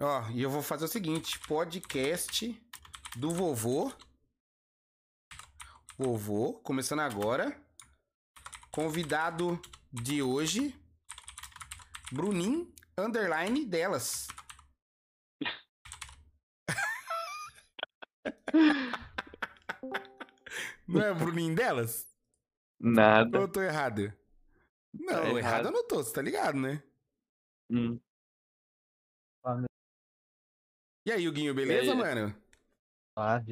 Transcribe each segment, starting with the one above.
Ó, e eu vou fazer o seguinte: podcast do vovô. Vovô, começando agora. Convidado de hoje, Brunin underline delas. Não é Bruninho delas? Ou Nada. eu tô errado? Não, Tá errado. errado. eu não tô, você tá ligado, né? Hum. E aí, Huguinho, beleza, aí? mano? Ah,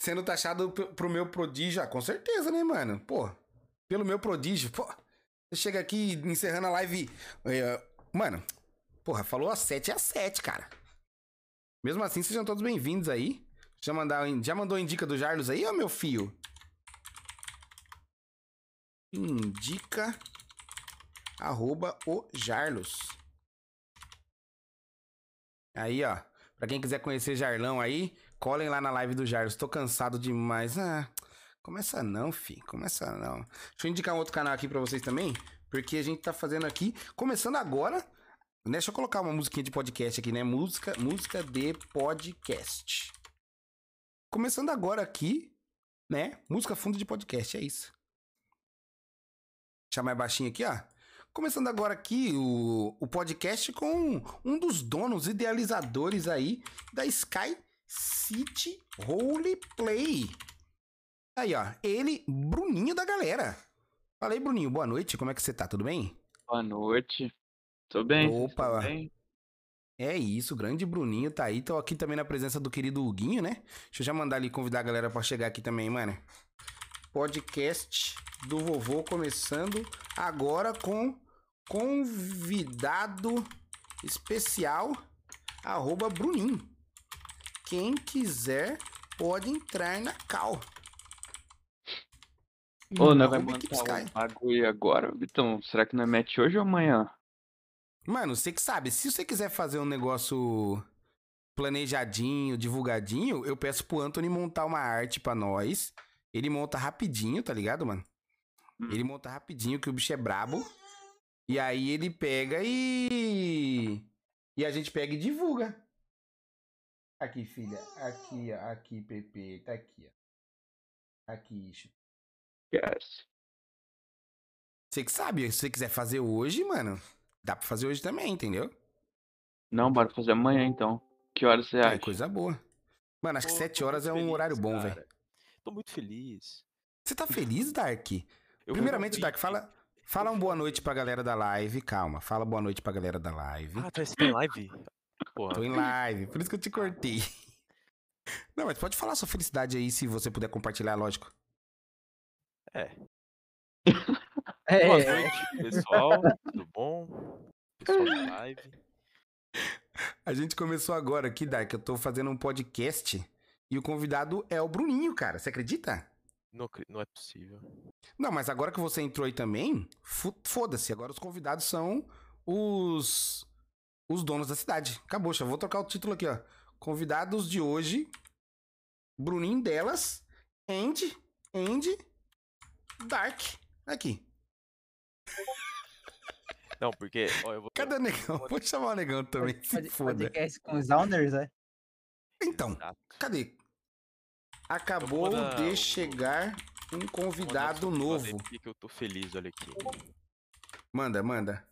Sendo taxado pro meu prodígio, ah, com certeza, né, mano? Pô, pelo meu prodígio, pô. Você chega aqui encerrando a live. é, mano, porra, falou às 7 é às 7, cara. Mesmo assim, sejam todos bem-vindos aí. Já, mandar, já mandou a indica do Jarlos aí, ô meu fio? Indica arroba o Jarlos. Aí, ó. Pra quem quiser conhecer Jarlão aí, colhem lá na live do Jarlos. Tô cansado demais. Ah, começa não, fi. Começa não. Deixa eu indicar um outro canal aqui pra vocês também. Porque a gente tá fazendo aqui, começando agora. né, Deixa eu colocar uma musiquinha de podcast aqui, né? Música, música de podcast. Começando agora aqui, né? Música fundo de podcast, é isso. Deixa mais baixinho aqui, ó. Começando agora aqui o, o podcast com um dos donos, idealizadores aí da Sky City Roleplay. Aí, ó. Ele, Bruninho da galera. Fala aí, Bruninho. Boa noite. Como é que você tá? Tudo bem? Boa noite. Tô bem? Opa. tão bem? É isso, grande Bruninho tá aí. Tô aqui também na presença do querido Huguinho, né? Deixa eu já mandar ali convidar a galera pra chegar aqui também, mano. Podcast do vovô começando agora com convidado especial arroba Bruninho. Quem quiser pode entrar na cal. Ô, nós vai montar um bagulho agora, Vitão? Será que nós mete hoje ou amanhã? Mano, você que sabe, se você quiser fazer um negócio planejadinho, divulgadinho, eu peço pro Anthony montar uma arte pra nós. Ele monta rapidinho, tá ligado, mano? Hum. Ele monta rapidinho, que o bicho é brabo. E aí ele pega e. E a gente pega e divulga. Aqui, filha. Aqui, ó. Aqui, Pepe. Tá aqui, ó. Aqui, Ixo. Yes. Você que sabe, se você quiser fazer hoje, mano, dá pra fazer hoje também, entendeu? Não, bora fazer amanhã então. Que horas você É acha? coisa boa. Mano, acho que Tô- 7 tô horas é um horário bom, velho. Tô muito feliz. Você tá feliz, Dark? Eu Primeiramente, Dark, fala, fala um boa noite pra galera da live. Calma, fala boa noite pra galera da live. Ah, tá, você tá em live? Porra. Tô em live, por isso que eu te cortei. Não, mas pode falar sua felicidade aí, se você puder compartilhar, lógico. é, Boa é, noite, pessoal. Tudo bom? Pessoal da live. A gente começou agora aqui, Dark. Eu tô fazendo um podcast e o convidado é o Bruninho, cara. Você acredita? Não, não é possível. Não, mas agora que você entrou aí também, foda-se. Agora os convidados são os os donos da cidade. Acabou, já vou trocar o título aqui, ó. Convidados de hoje, Bruninho delas, Andy, Andy, Dark. Aqui. Não, porque, ó, eu vou. Cadê o negão? Vou chamar o negão também, se Pod- foda. podcast com os owners, é? Então, Exato. cadê? Acabou dar de chegar um convidado novo. que eu tô feliz, olha aqui. Manda, manda.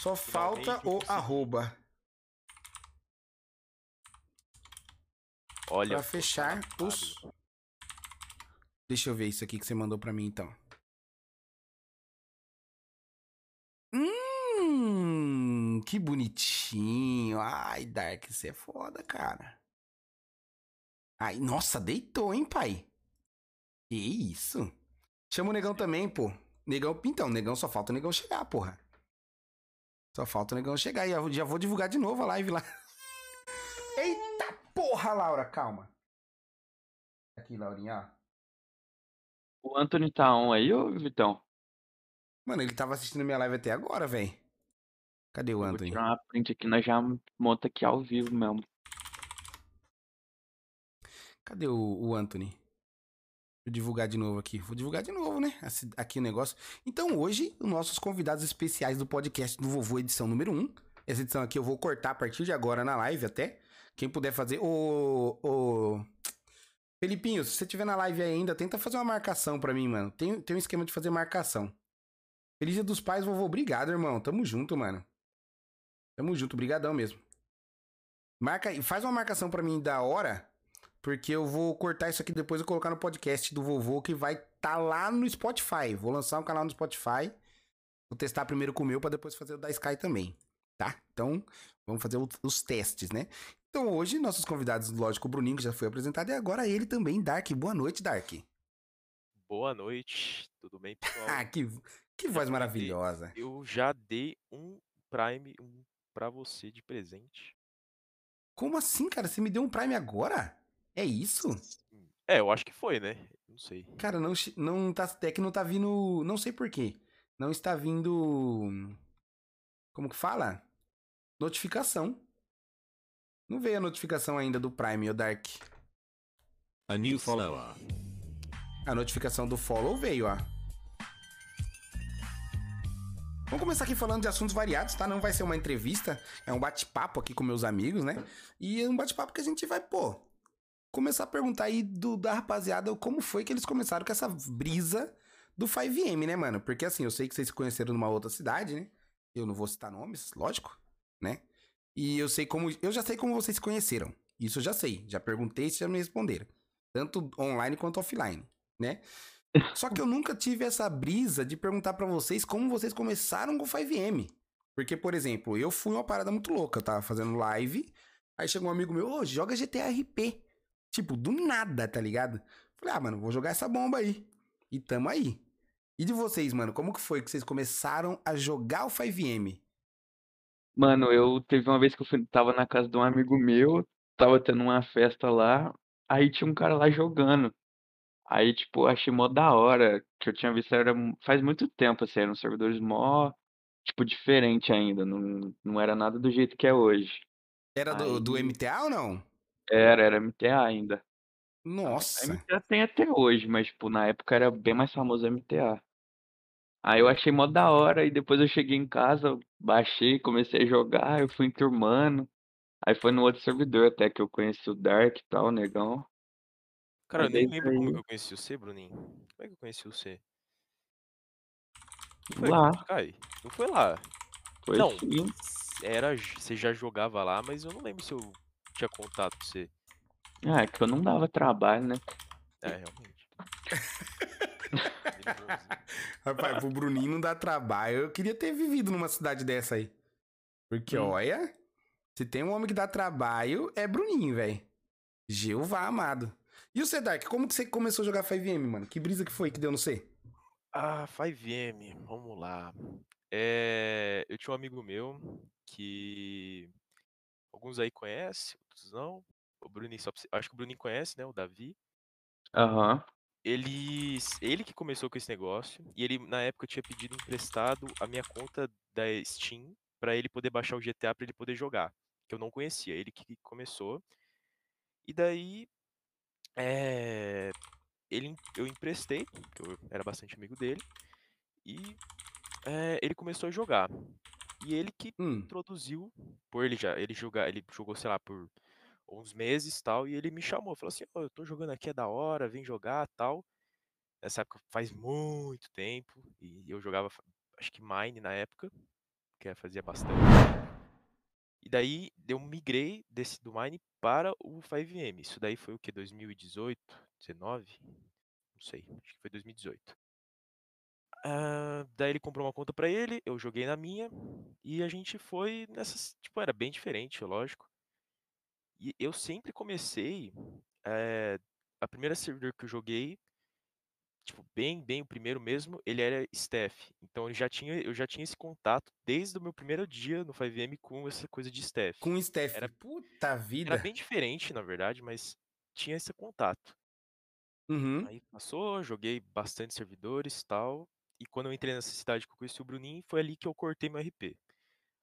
Só falta o arroba Olha. pra fechar os. Deixa eu ver isso aqui que você mandou pra mim então. Hum, que bonitinho. Ai, Dark, você é foda, cara. Ai, nossa, deitou, hein, pai? Que isso? Chama o negão também, pô. Negão, então, negão só falta o negão chegar, porra. Só falta o negão chegar. E eu já vou divulgar de novo a live lá. Eita porra, Laura, calma. Aqui, Laurinha, ó. O Anthony tá on aí, ô Vitão? Mano, ele tava assistindo minha live até agora, velho. Cadê o Vou Anthony? tirar uma print aqui, nós já monta aqui ao vivo mesmo. Cadê o, o Anthony? Vou divulgar de novo aqui. Vou divulgar de novo, né? Aqui o negócio. Então, hoje, os nossos convidados especiais do podcast do Vovô, edição número 1. Essa edição aqui eu vou cortar a partir de agora na live até. Quem puder fazer. Ô. Ô. Felipinho, se você tiver na live ainda, tenta fazer uma marcação pra mim, mano. Tem, tem um esquema de fazer marcação. Feliz Dia dos Pais, vovô. Obrigado, irmão. Tamo junto, mano. Tamo junto, brigadão mesmo. Marca faz uma marcação pra mim da hora, porque eu vou cortar isso aqui depois e colocar no podcast do vovô que vai tá lá no Spotify. Vou lançar um canal no Spotify. Vou testar primeiro com o meu pra depois fazer o da Sky também, tá? Então, vamos fazer os testes, né? Então, hoje, nossos convidados, lógico, o Bruninho, que já foi apresentado, e agora ele também, Dark. Boa noite, Dark. Boa noite, tudo bem, pessoal? Ah, que, que voz maravilhosa. Eu já dei um Prime um pra você de presente. Como assim, cara? Você me deu um Prime agora? É isso? É, eu acho que foi, né? Não sei. Cara, não, não tá. É que não tá vindo. Não sei porquê. Não está vindo. Como que fala? Notificação. Não veio a notificação ainda do Prime, o Dark. A new follower. A notificação do follow veio, ó. Vamos começar aqui falando de assuntos variados, tá? Não vai ser uma entrevista, é um bate-papo aqui com meus amigos, né? E é um bate-papo que a gente vai, pô, começar a perguntar aí do, da rapaziada como foi que eles começaram com essa brisa do 5M, né, mano? Porque assim, eu sei que vocês se conheceram numa outra cidade, né? Eu não vou citar nomes, lógico, né? E eu sei como. Eu já sei como vocês se conheceram. Isso eu já sei. Já perguntei e já me responderam. Tanto online quanto offline, né? Só que eu nunca tive essa brisa de perguntar pra vocês como vocês começaram com o 5M. Porque, por exemplo, eu fui uma parada muito louca. Eu tava fazendo live, aí chegou um amigo meu, ô, joga GTA RP. Tipo, do nada, tá ligado? Falei, ah, mano, vou jogar essa bomba aí. E tamo aí. E de vocês, mano, como que foi que vocês começaram a jogar o 5M? Mano, eu teve uma vez que eu fui, tava na casa de um amigo meu, tava tendo uma festa lá, aí tinha um cara lá jogando. Aí, tipo, achei mó da hora, que eu tinha visto, era faz muito tempo, assim, eram servidores mó, tipo, diferente ainda, não, não era nada do jeito que é hoje. Era do, do Aí- MTA ou não? Era, era MTA ainda. Nossa. MTA tem até hoje, mas, tipo, na época era bem mais famoso o MTA. Aí eu achei mó da hora, e depois eu cheguei em casa, baixei, comecei a jogar, eu fui enturmando. Aí foi no outro servidor até que eu conheci o Dark e tal, o negão. Cara, eu nem lembro como aí- que eu conheci você, Bruninho. Como é que eu conheci você? Não foi Lá, Sky? Não foi lá. foi Não. sim. Era, você já jogava lá, mas eu não lembro se eu tinha contato com você. Ah, é que eu não dava trabalho, né? É, realmente. Rapaz, pro Bruninho não dá trabalho. Eu queria ter vivido numa cidade dessa aí. Porque, Hum. olha, se tem um homem que dá trabalho, é Bruninho, velho. Jeová amado. E o Sedark, como que você começou a jogar 5M, mano? Que brisa que foi que deu no C? Ah, 5M, vamos lá. É, eu tinha um amigo meu que alguns aí conhecem, outros não. O Bruninho, só acho que o Bruninho conhece, né? O Davi. Aham. Ele, ele que começou com esse negócio e ele na época tinha pedido emprestado a minha conta da Steam pra ele poder baixar o GTA pra ele poder jogar, que eu não conhecia. Ele que começou. E daí é, ele, eu emprestei, que eu era bastante amigo dele, e é, ele começou a jogar. E ele que Hum, introduziu, por ele já, ele jogar, ele jogou, sei lá, por uns meses tal, e ele me chamou, falou assim, "Ó, eu tô jogando aqui, é da hora, vem jogar tal. Nessa época faz muito tempo, e eu jogava, acho que Mine na época, que eu fazia bastante. E daí eu migrei desse do Mine para o 5M. Isso daí foi o que? 2018? 19? Não sei, acho que foi 2018. Ah, daí ele comprou uma conta pra ele, eu joguei na minha, e a gente foi nessas. Tipo, era bem diferente, lógico. E eu sempre comecei. eh, a primeira servidor que eu joguei, tipo, bem, bem o primeiro mesmo, ele era Steph. Então eu já tinha, eu já tinha esse contato desde o meu primeiro dia no 5M com essa coisa de Steph. com Steph. Era- Puta vida. Era bem diferente, na verdade, mas tinha esse contato. Uhum. Aí passou, joguei bastante servidores tal. E quando eu entrei nessa cidade que eu conheci o Bruninho, foi ali que eu cortei meu RP.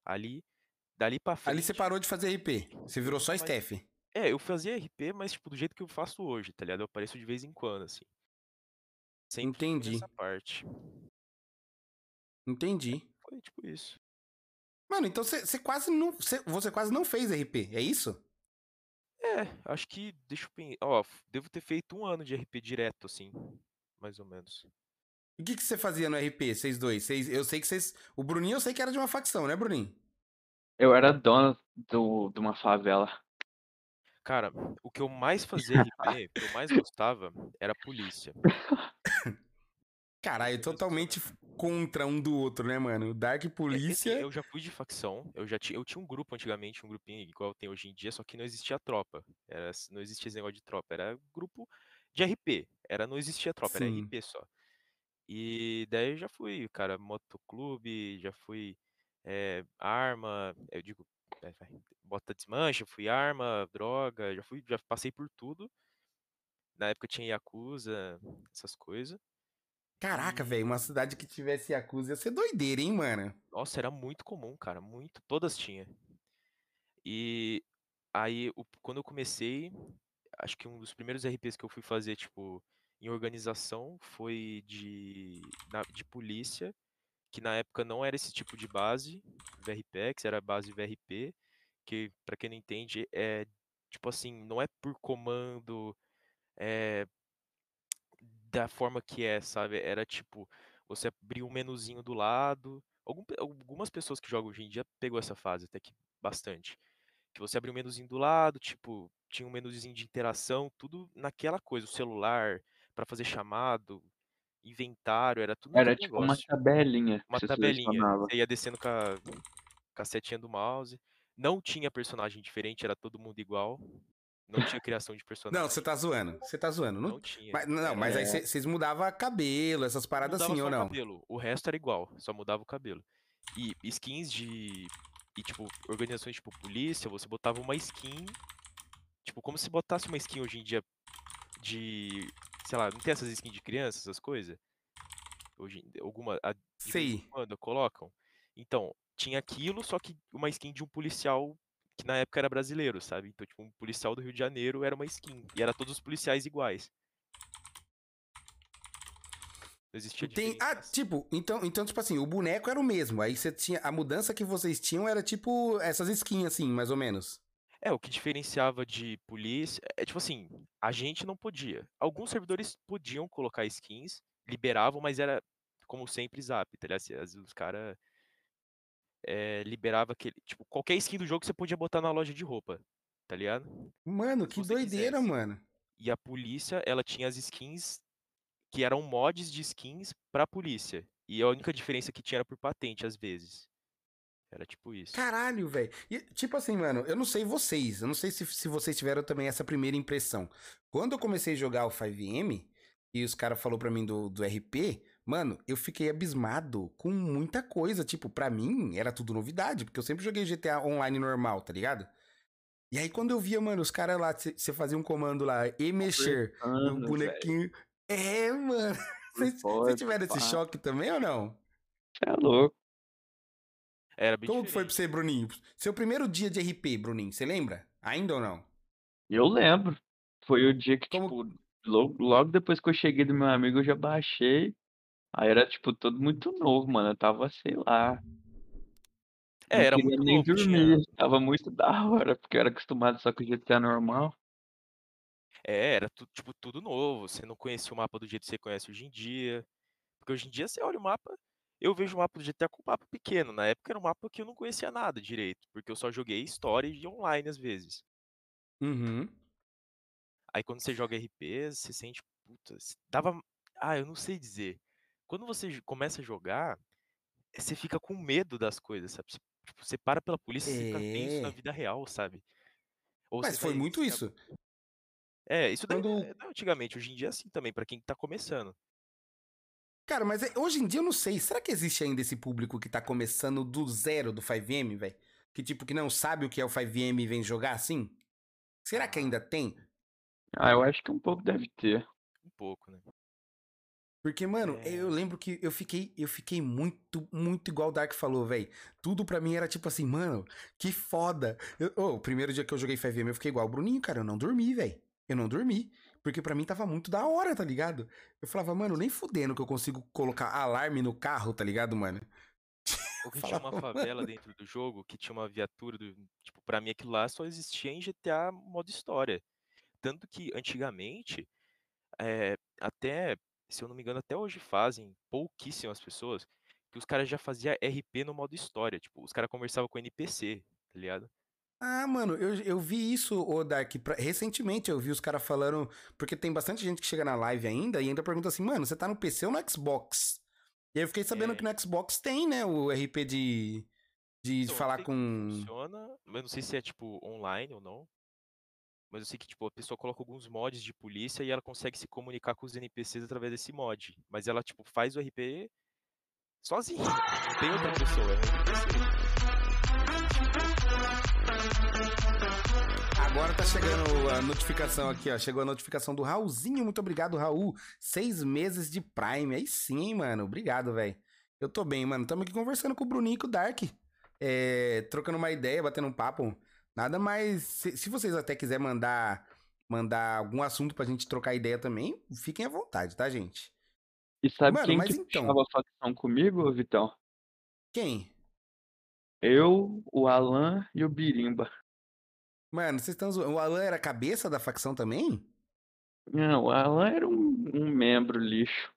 Ali, dali pra frente. Ali você parou de fazer RP. Você virou só Mas- Steph. É, eu fazia RP, mas tipo, do jeito que eu faço hoje, tá ligado? Eu apareço de vez em quando, assim. Sempre Entendi. nessa parte. Entendi. Foi tipo isso. Mano, então você quase não. Você, você quase não fez RP, é isso? É, acho que. Deixa eu pensar. Ó, devo ter feito um ano de RP direto, assim. Mais ou menos. E o que, que você fazia no RP, vocês dois? Vocês, eu sei que vocês. O Bruninho eu sei que era de uma facção, né, Bruninho? Eu era dono do, de uma favela. Cara, o que eu mais fazia RP, o que eu mais gostava, era a polícia. Caralho, totalmente contra um do outro, né, mano? Dark É, assim, Polícia. eu já fui de facção, eu já tinha, eu tinha um grupo antigamente, um grupinho igual tem hoje em dia, só que não existia tropa. Era, não existia esse negócio de tropa, era grupo de RP. Era, não existia tropa, era Sim. RP só. E daí eu já fui, cara, motoclube, já fui eh, arma, eu digo, vai, bota desmancha, fui arma, droga, já fui, já passei por tudo. Na época tinha Yakuza, essas coisas. Caraca, velho, uma cidade que tivesse Yakuza ia ser doideira, hein, mano? nossa, era muito comum, cara, muito, todas tinham. E aí, quando eu comecei, acho que um dos primeiros RPs que eu fui fazer, tipo, em organização foi de, na- de polícia, que na época não era esse tipo de base, VRPX, era base VRP, que, pra quem não entende, é, tipo assim, não é por comando, é, da forma que é, sabe? Era tipo, você abria um menuzinho do lado. Algum algumas pessoas que jogam hoje em dia pegou essa fase até que bastante. Que você abria um menuzinho do lado, tipo, tinha um menuzinho de interação, tudo naquela coisa, o celular para fazer chamado, inventário, era tudo Era tipo uma tabelinha Uma tabelinha. Você ia descendo com a, com a setinha do mouse. Não tinha personagem diferente, era todo mundo igual. Não tinha criação de Não, personagem. você tá zoando. Você tá zoando. Não... Não tinha. Mas, não, mas aí É, vocês mudavam cabelo, essas paradas Mudava assim, ou o não? cabelo. O resto era igual, só mudava o cabelo. E skins de. E, tipo, organizações tipo polícia, você botava uma skin. Tipo, como se botasse uma skin hoje em dia de. Sei lá, não tem essas skins de criança, essas coisas? Hoje, alguma. a- Sei. quando colocam. Então, tinha aquilo, só que uma skin de um policial que na época era brasileiro, sabe? Então, tipo, um policial do Rio de Janeiro era uma skin. E era todos os policiais iguais. Não existia Tem, ah, tipo, então, então, tipo assim, o boneco era o mesmo. Aí você tinha. A mudança que vocês tinham era tipo essas skins, assim, mais ou menos. É, o que diferenciava de polícia é tipo assim, a gente não podia. Alguns servidores podiam colocar skins, liberavam, mas era como sempre zap, tá ligado? Às vezes Os caras liberavam aquele. Tipo, qualquer skin do jogo você podia botar na loja de roupa, tá ligado? Mano, que doideira, quisesse. mano. E a polícia, ela tinha as skins que eram mods de skins pra polícia. E a única diferença que tinha era por patente, às vezes. Era tipo isso. Caralho, velho. Tipo assim, mano, eu não sei vocês. Eu não sei se, se vocês tiveram também essa primeira impressão. Quando eu comecei a jogar o 5M, e os caras falaram pra mim do, do RP, mano, eu fiquei abismado com muita coisa. Tipo, pra mim era tudo novidade, porque eu sempre joguei GTA online normal, tá ligado? E aí quando eu via, mano, os caras lá, você fazia um comando lá, e mexer, o Conversando, velho. bonequinho. É, mano. Vocês tiveram esse choque também ou não? É louco. Era bem Como que foi pra você, Bruninho? Seu primeiro dia de RP, Bruninho, você lembra? Ainda ou não? Eu lembro. Foi o dia que, Como. tipo, logo, logo depois que eu cheguei do meu amigo, eu já baixei. Aí era, tipo, tudo muito novo, mano. Eu tava, sei lá. É, Não era muito nem novo, tinha. dormir. Tava muito da hora, porque eu era acostumado só com o GTA normal. É, era tu- tipo tudo novo. Você não conhecia o mapa do jeito que você conhece hoje em dia. Porque hoje em dia você olha o mapa, eu vejo o mapa do GTA com um mapa pequeno. Na época era um mapa que eu não conhecia nada direito, porque eu só joguei história e online às vezes. Uhum. Aí quando você joga RP, você sente, puta, dava, ah, eu não sei dizer. Quando você começa a jogar, eh, você fica com medo das coisas, sabe? Você, tipo, você para pela polícia, você fica tenso na É. vida real, sabe? Ou Mas foi vai, muito isso. É, isso daí Quando. é, não, antigamente, hoje em dia é assim também, pra quem tá começando. Cara, mas é- hoje em dia eu não sei. Será que existe ainda esse público que tá começando do zero do 5M, velho? Que tipo, que não sabe o que é o 5M e vem jogar assim? Será que ainda tem? Ah, eu acho que um pouco deve ter. um pouco, né? Porque, mano, eu É, lembro que eu fiquei, eu fiquei muito, muito igual o Dark falou, velho. Tudo pra mim era tipo assim, mano, que foda. Eu- ô, o primeiro dia que eu joguei 5M, eu fiquei igual o Bruninho, cara, eu não dormi, velho. Eu não dormi. Porque pra mim tava muito da hora, tá ligado? Eu falava, mano, nem fudendo que eu consigo colocar alarme no carro, tá ligado, mano? Fala, tinha uma favela dentro do jogo que tinha uma viatura do. Tipo, pra mim aquilo lá só existia em GTA modo história. Tanto que antigamente, eh, até, se eu não me engano, até hoje fazem pouquíssimas pessoas, que os caras já faziam RP no modo história. Tipo, os caras conversavam com NPC, tá ligado? Ah, mano, eu, eu vi isso, ô Dark, pra- recentemente eu vi os caras falando, porque tem bastante gente que chega na live ainda e ainda pergunta assim, mano, você tá no PC ou no Xbox? E aí eu fiquei sabendo É. que no Xbox tem, né, o RP de, de Então, falar com... Funciona, mas eu não sei se é tipo online ou não. Mas eu sei que tipo a pessoa coloca alguns mods de polícia e ela consegue se comunicar com os NPCs através desse mod. Mas ela tipo faz o RP sozinha. Não tem outra pessoa, é um NPC. Agora tá chegando a notificação aqui, ó, chegou a notificação do Raulzinho, muito obrigado, Raul, seis meses de Prime, aí sim, hein, mano, obrigado, velho. Eu tô bem, mano, tamo aqui conversando com o Bruninho e com o Dark, é, trocando uma ideia, batendo um papo, nada mais, se, se vocês até quiserem mandar, mandar algum assunto pra gente trocar ideia também, fiquem à vontade, tá, gente? E sabe Mano, quem mas que então- puxava a facção comigo, Vitão? Quem? Eu, o Alan e o Birimba. Mano, vocês estão zoando, o Alan era a cabeça da facção também? Não, o Alan era um, um membro lixo.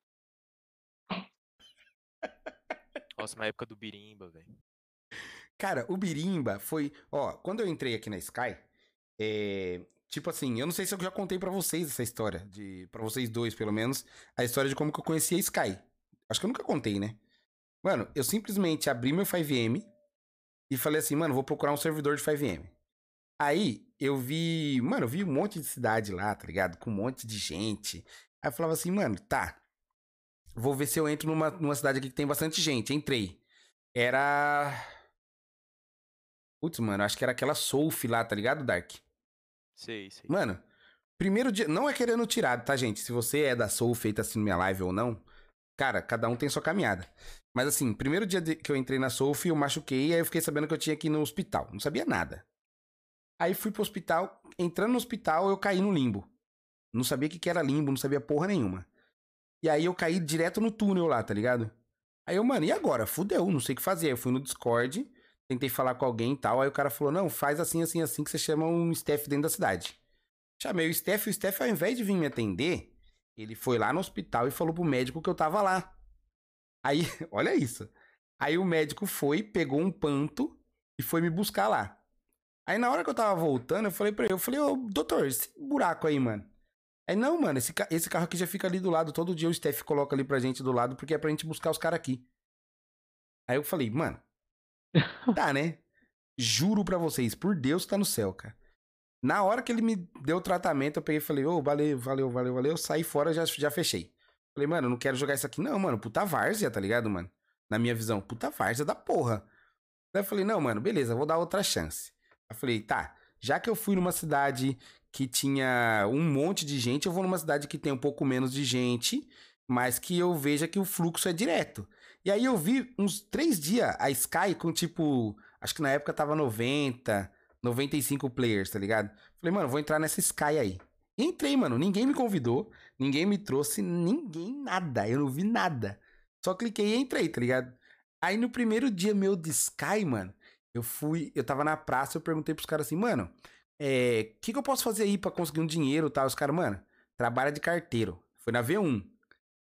Nossa, na época do Birimba, velho. Cara, o Birimba foi. Ó, quando eu entrei aqui na Sky, é. Tipo assim, eu não sei se eu já contei pra vocês essa história, de para vocês dois pelo menos, a história de como que eu conheci a Sky. Acho que eu nunca contei, né? Mano, eu simplesmente abri meu 5M e falei assim, mano, vou procurar um servidor de 5M. Aí eu vi, mano, eu vi um monte de cidade lá, tá ligado? Com um monte de gente. Aí eu falava assim, mano, tá. Vou ver se eu entro numa, numa cidade aqui que tem bastante gente. Entrei. Era. Putz, mano, acho que era aquela Soulf lá, tá ligado, Dark? Sei, sei. Mano, primeiro dia. Não é querendo tirar, tá, gente? Se você é da Soulf e tá assistindo minha live ou não, cara, cada um tem sua caminhada. Mas assim, primeiro dia que eu entrei na Soulf, eu machuquei, aí eu fiquei sabendo que eu tinha que ir no hospital. Não sabia nada. Aí fui pro hospital, entrando no hospital, eu caí no limbo. Não sabia o que que era limbo, não sabia porra nenhuma. E aí eu caí direto no túnel lá, tá ligado? Aí eu, mano, e agora? Fudeu, não sei o que fazer. Eu fui no Discord, tentei falar com alguém e tal. Aí o cara falou: não, faz assim, assim, assim, que você chama um staff dentro da cidade. Chamei o staff, o staff, ao invés de vir me atender, ele foi lá no hospital e falou pro médico que eu tava lá. Aí, olha isso. Aí o médico foi, pegou um panto e foi me buscar lá. Aí na hora que eu tava voltando, eu falei pra ele, eu falei, ô, doutor, esse buraco aí, mano. Aí, não, mano, esse, ca- esse carro aqui já fica ali do lado. Todo dia o Steph coloca ali pra gente do lado, porque é pra gente buscar os caras aqui. Aí eu falei, mano, tá, né? Juro pra vocês, por Deus tá no céu, cara. Na hora que ele me deu o tratamento, eu peguei e falei, ô, valeu, valeu, valeu, valeu. Saí fora, já, já fechei. Falei, mano, eu não quero jogar isso aqui. Não, mano, puta várzea, tá ligado, mano? Na minha visão, puta várzea da porra. Daí eu falei, não, mano, beleza, vou dar outra chance. Eu falei, tá, já que eu fui numa cidade que tinha um monte de gente, eu vou numa cidade que tem um pouco menos de gente, mas que eu veja que o fluxo é direto. E aí eu vi uns três dias a Sky com tipo, acho que na época tava 90, 95 players, tá ligado? Falei, mano, vou entrar nessa Sky aí. Entrei, mano, ninguém me convidou, ninguém me trouxe, ninguém nada, eu não vi nada. Só cliquei e entrei, tá ligado? Aí no primeiro dia meu de Sky, mano, eu fui, eu tava na praça, eu perguntei pros caras assim, mano, é, o que, que eu posso fazer aí pra conseguir um dinheiro e tal? Os caras, mano, trabalha de carteiro. Foi na V1.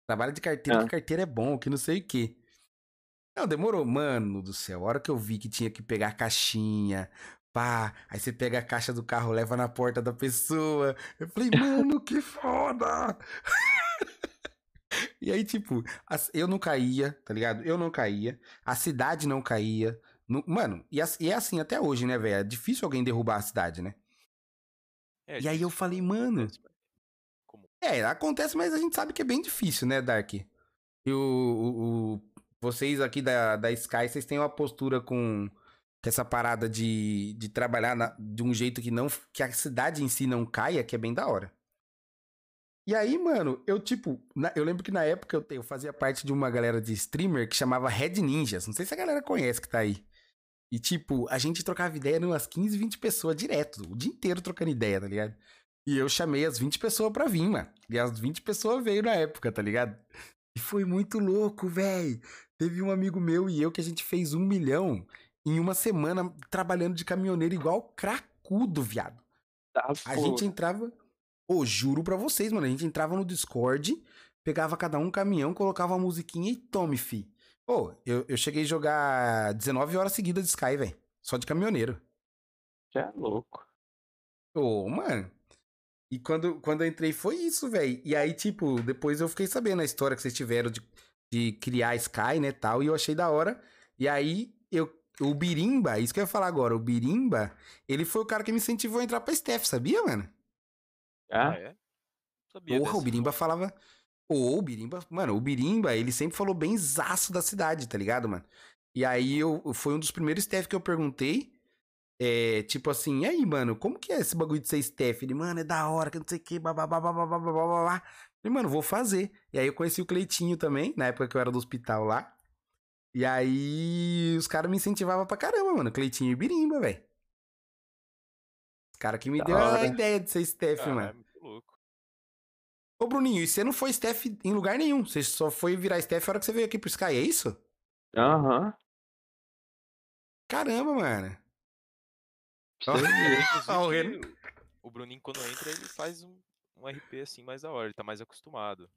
Trabalha de carteiro, Ah. que carteiro é bom, que não sei o quê. Não, demorou. Mano do céu, a hora que eu vi que tinha que pegar a caixinha, pá, aí você pega a caixa do carro, leva na porta da pessoa. Eu falei, mano, que foda! E aí, tipo, eu não caía, tá ligado? Eu não caía. A cidade não caía. Não- mano, e, e é assim até hoje, né, velho? É difícil alguém derrubar a cidade, né? É, E aí eu falei, mas mano. Como? É, acontece, mas a gente sabe que é bem difícil, né, Dark? E o, o- o- vocês aqui da, da Sky, vocês têm uma postura com, com essa parada de, de trabalhar na- de um jeito que não que a cidade em si não caia, que é bem da hora. E aí, mano, eu tipo, na- eu lembro que na época eu, eu fazia parte de uma galera de streamer que chamava Red Ninjas. Não sei se a galera conhece que tá aí. E tipo, a gente trocava ideia umas 15, 20 pessoas direto, o dia inteiro trocando ideia, tá ligado? E eu chamei as 20 pessoas pra vir, mano. E as 20 pessoas veio na época, tá ligado? E foi muito louco, velho. Teve um amigo meu e eu que a gente fez um milhão em uma semana trabalhando de caminhoneiro igual cracudo, viado. Tá, A gente entrava. Ô, juro pra vocês, mano. A gente entrava no Discord, pegava cada um caminhão, colocava uma musiquinha e tome, fi. Ô, eu, eu cheguei a jogar 19 horas seguidas de Sky, velho. Só de caminhoneiro. Já é louco. Ô, mano. E quando, quando eu entrei foi isso, velho. E aí, tipo, depois eu fiquei sabendo a história que vocês tiveram de, de criar Sky, né, tal. E eu achei da hora. E aí, eu, o Birimba, isso que eu ia falar agora. O Birimba, ele foi o cara que me incentivou a entrar pra Steph, sabia, mano? Ah, Ah, é? Sabia Porra, o Birimba falava. Ô, o Birimba. Mano, o Birimba, ele sempre falou bem zaço da cidade, tá ligado, mano? E aí eu foi um dos primeiros Steph que eu perguntei. É, tipo assim, e aí, mano, como que é esse bagulho de ser Steph? Ele, mano, é da hora, que não sei o que, babá, Falei, mano, vou fazer. E aí eu conheci o Cleitinho também, na época que eu era do hospital lá. E aí os caras me incentivavam pra caramba, mano. Cleitinho e Birimba, velho. Os caras que me Da deu a hora. ideia de ser Steph, Caralho, mano. Ô, Bruninho, e você não foi Steph em lugar nenhum. Você só foi virar Steph a hora que você veio aqui pro Sky, é isso? aham. Caramba, mano. Ah, o o Bruninho, quando entra, ele faz um, um RP assim mais da hora. Ele tá mais acostumado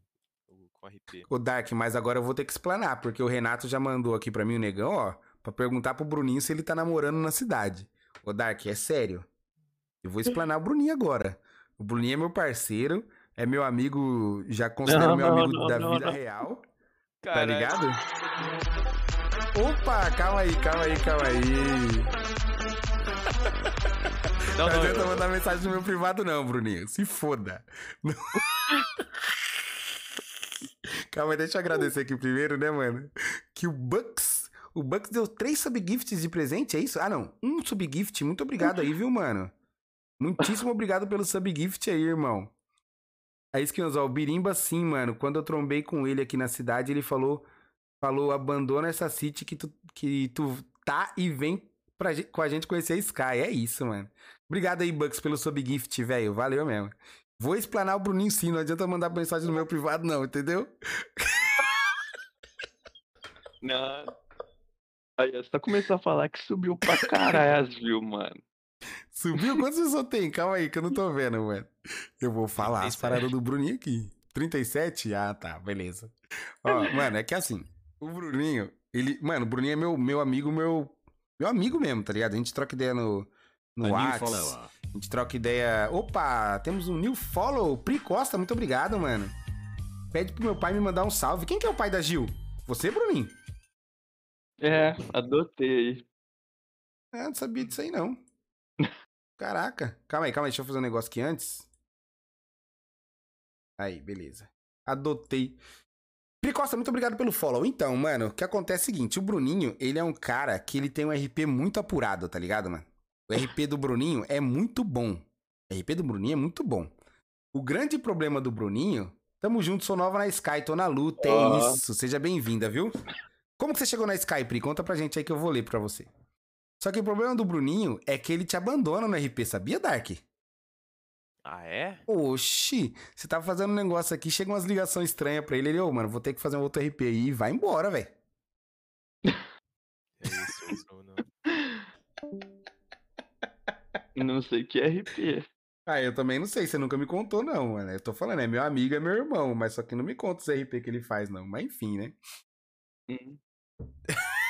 o- com RP. Ô, Dark, mas agora eu vou ter que explanar, porque o Renato já mandou aqui pra mim o negão, ó, pra perguntar pro Bruninho se ele tá namorando na cidade. Ô, Dark, é sério. Eu vou explanar o Bruninho agora. O Bruninho é meu parceiro, é meu amigo, já considero Não, meu não, amigo não, da não, vida não. real, tá ligado? Opa, calma aí, calma aí, calma aí. Não, Não adianta eu- mandar mensagem no meu privado, não, Bruninho. Se foda. Calma aí, deixa eu agradecer aqui primeiro, né, mano? Que o Bucks. O Bucks deu três subgifts de presente, é isso? Ah, não. Um subgift. Muito obrigado aí, viu, mano? Muitíssimo obrigado pelo subgift aí, irmão. Aí, Skins, ó, o Birimba, sim, mano. Quando eu trombei com ele aqui na cidade, ele falou: falou, abandona essa city que tu, que tu tá e vem pra, com a gente conhecer a Sky. É isso, mano. Obrigado aí, Bucks, pelo subgift, velho. Valeu mesmo. Vou explanar o Bruninho sim, não adianta mandar mensagem no meu privado, não, entendeu? Não. Aí, você tá começando a falar que subiu pra caralho views, mano. Subiu? Quantos pessoas tem? Calma aí, que eu não tô vendo, mano. Eu vou falar as 37. paradas do Bruninho aqui. 37? Ah, tá, beleza. Ó, mano, é que assim, o Bruninho, ele. Mano, o Bruninho é meu, meu amigo, meu. Meu amigo mesmo, tá ligado? A gente troca ideia no. No new Whats. follower. A gente troca ideia. Opa, temos um new follow. Pri Costa, muito obrigado, mano. Pede pro meu pai me mandar um salve. Quem que é o pai da Gil? Você, Bruninho? É, adotei. Ah, não sabia disso aí, não. Caraca. Calma aí, calma aí. Deixa eu fazer um negócio aqui antes. Aí, beleza. Adotei. Pri Costa, muito obrigado pelo follow. Então, mano, o que acontece é o seguinte. O Bruninho, ele é um cara que ele tem um RP muito apurado, tá ligado, mano? O RP do Bruninho é muito bom. O RP do Bruninho é muito bom. O grande problema do Bruninho... Tamo junto, sou nova na Sky, tô na luta, é isso. Seja bem-vinda, viu? Como que você chegou na Sky, Pri? Conta pra gente aí que eu vou ler pra você. Só que o problema do Bruninho é que ele te abandona no RP, sabia, Dark? Ah, é? Oxi, você tava fazendo um negócio aqui, chega umas ligações estranhas pra ele, ele, ô, mano, vou ter que fazer um outro RP aí e vai embora, velho. É isso, isso não, sei que é RP. Ah, eu também não sei, você nunca me contou, não, mano. Eu tô falando, é meu amigo, é meu irmão, mas só que não me conta os RP que ele faz, não. Mas enfim, né? Hum.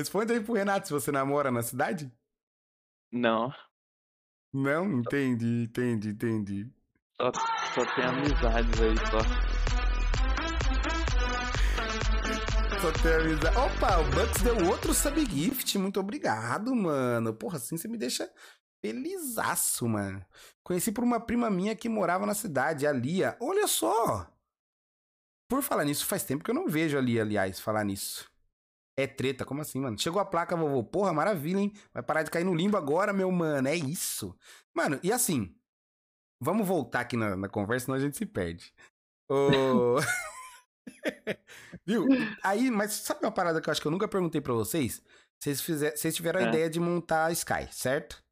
Responde aí pro Renato se você namora na cidade. Não, Não, entendi, entendi, entendi. só, só tem amizades aí, só. Só tem amizade. Opa, o Bucks deu outro subgift. Muito obrigado, mano. Porra, assim você me deixa felizaço, mano. Conheci por uma prima minha que morava na cidade, a Lia. Olha só. Por falar nisso, faz tempo que eu não vejo a Lia, aliás, falar nisso. É treta, como assim, mano? Chegou a placa, vovô. Porra, maravilha, hein? Vai parar de cair no limbo agora, meu mano. É isso. Mano, e assim, vamos voltar aqui na, na conversa, senão a gente se perde. Ô... Viu? Aí, mas sabe uma parada que eu acho que eu nunca perguntei pra vocês? Vocês, fizer, vocês tiveram a É. ideia de montar a Sky, certo?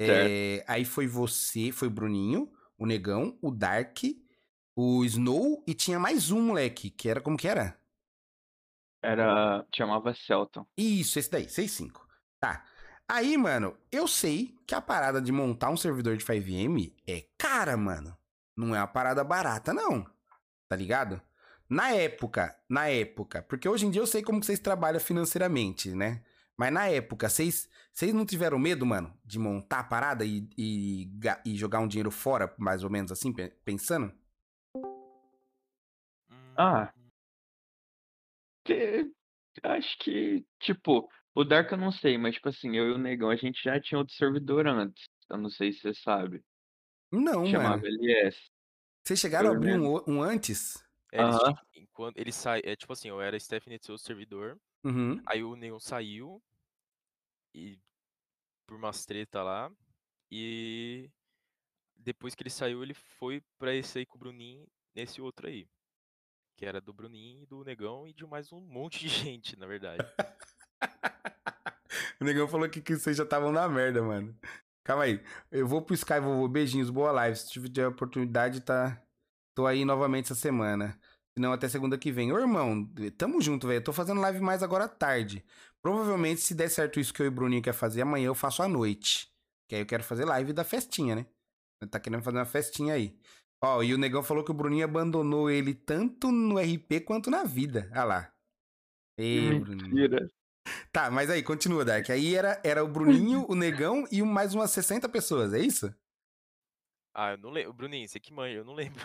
É, aí foi você, foi o Bruninho, o Negão, o Dark o Snow e tinha mais um moleque, que era como que era? Era. Chamava Celton. Isso, esse daí, 6.5. Tá. Aí, mano, eu sei que a parada de montar um servidor de 5M é cara, mano. Não é uma parada barata, não. Tá ligado? Na época, na época, porque hoje em dia eu sei como que vocês trabalham financeiramente, né? Mas na época, vocês, vocês não tiveram medo, mano, de montar a parada e, e, e jogar um dinheiro fora, mais ou menos assim, pe- pensando? Ah. Que- Acho que, tipo, o Dark eu não sei, mas, tipo assim, eu e o Negão, a gente já tinha outro servidor antes. Eu não sei se você sabe. Não, Chamava mano. LS. Vocês chegaram a abrir um, o- um antes? É, eles Aham. enquanto ele sai, é tipo assim, eu era Stephanie seu servidor, Uhum. aí o Neon saiu e por umas treta lá e depois que ele saiu, ele foi pra esse aí com o Bruninho, nesse outro aí, que era do Bruninho e do Negão e de mais um monte de gente, na verdade. O negão falou que, que vocês já estavam na merda, mano. Calma aí. Eu vou pro Sky, vovô. Beijinhos, boa live. Se tiver oportunidade, tá. Tô aí novamente essa semana. Se não, até segunda que vem. Ô, irmão, tamo junto, velho. Tô fazendo live mais agora à tarde. Provavelmente, se der certo isso que eu e o Bruninho quer fazer, amanhã eu faço à noite. Que aí eu quero fazer live da festinha, né? Tá querendo fazer uma festinha aí. Ó, e o negão falou que o Bruninho abandonou ele tanto no RP quanto na vida. Ah lá. Bruninho. Mentira. Tá, mas aí, continua, Dark. Aí era, era o Bruninho, o Negão e mais umas 60 pessoas, é isso? Ah, eu não lembro. Bruninho, você que manja, eu não lembro.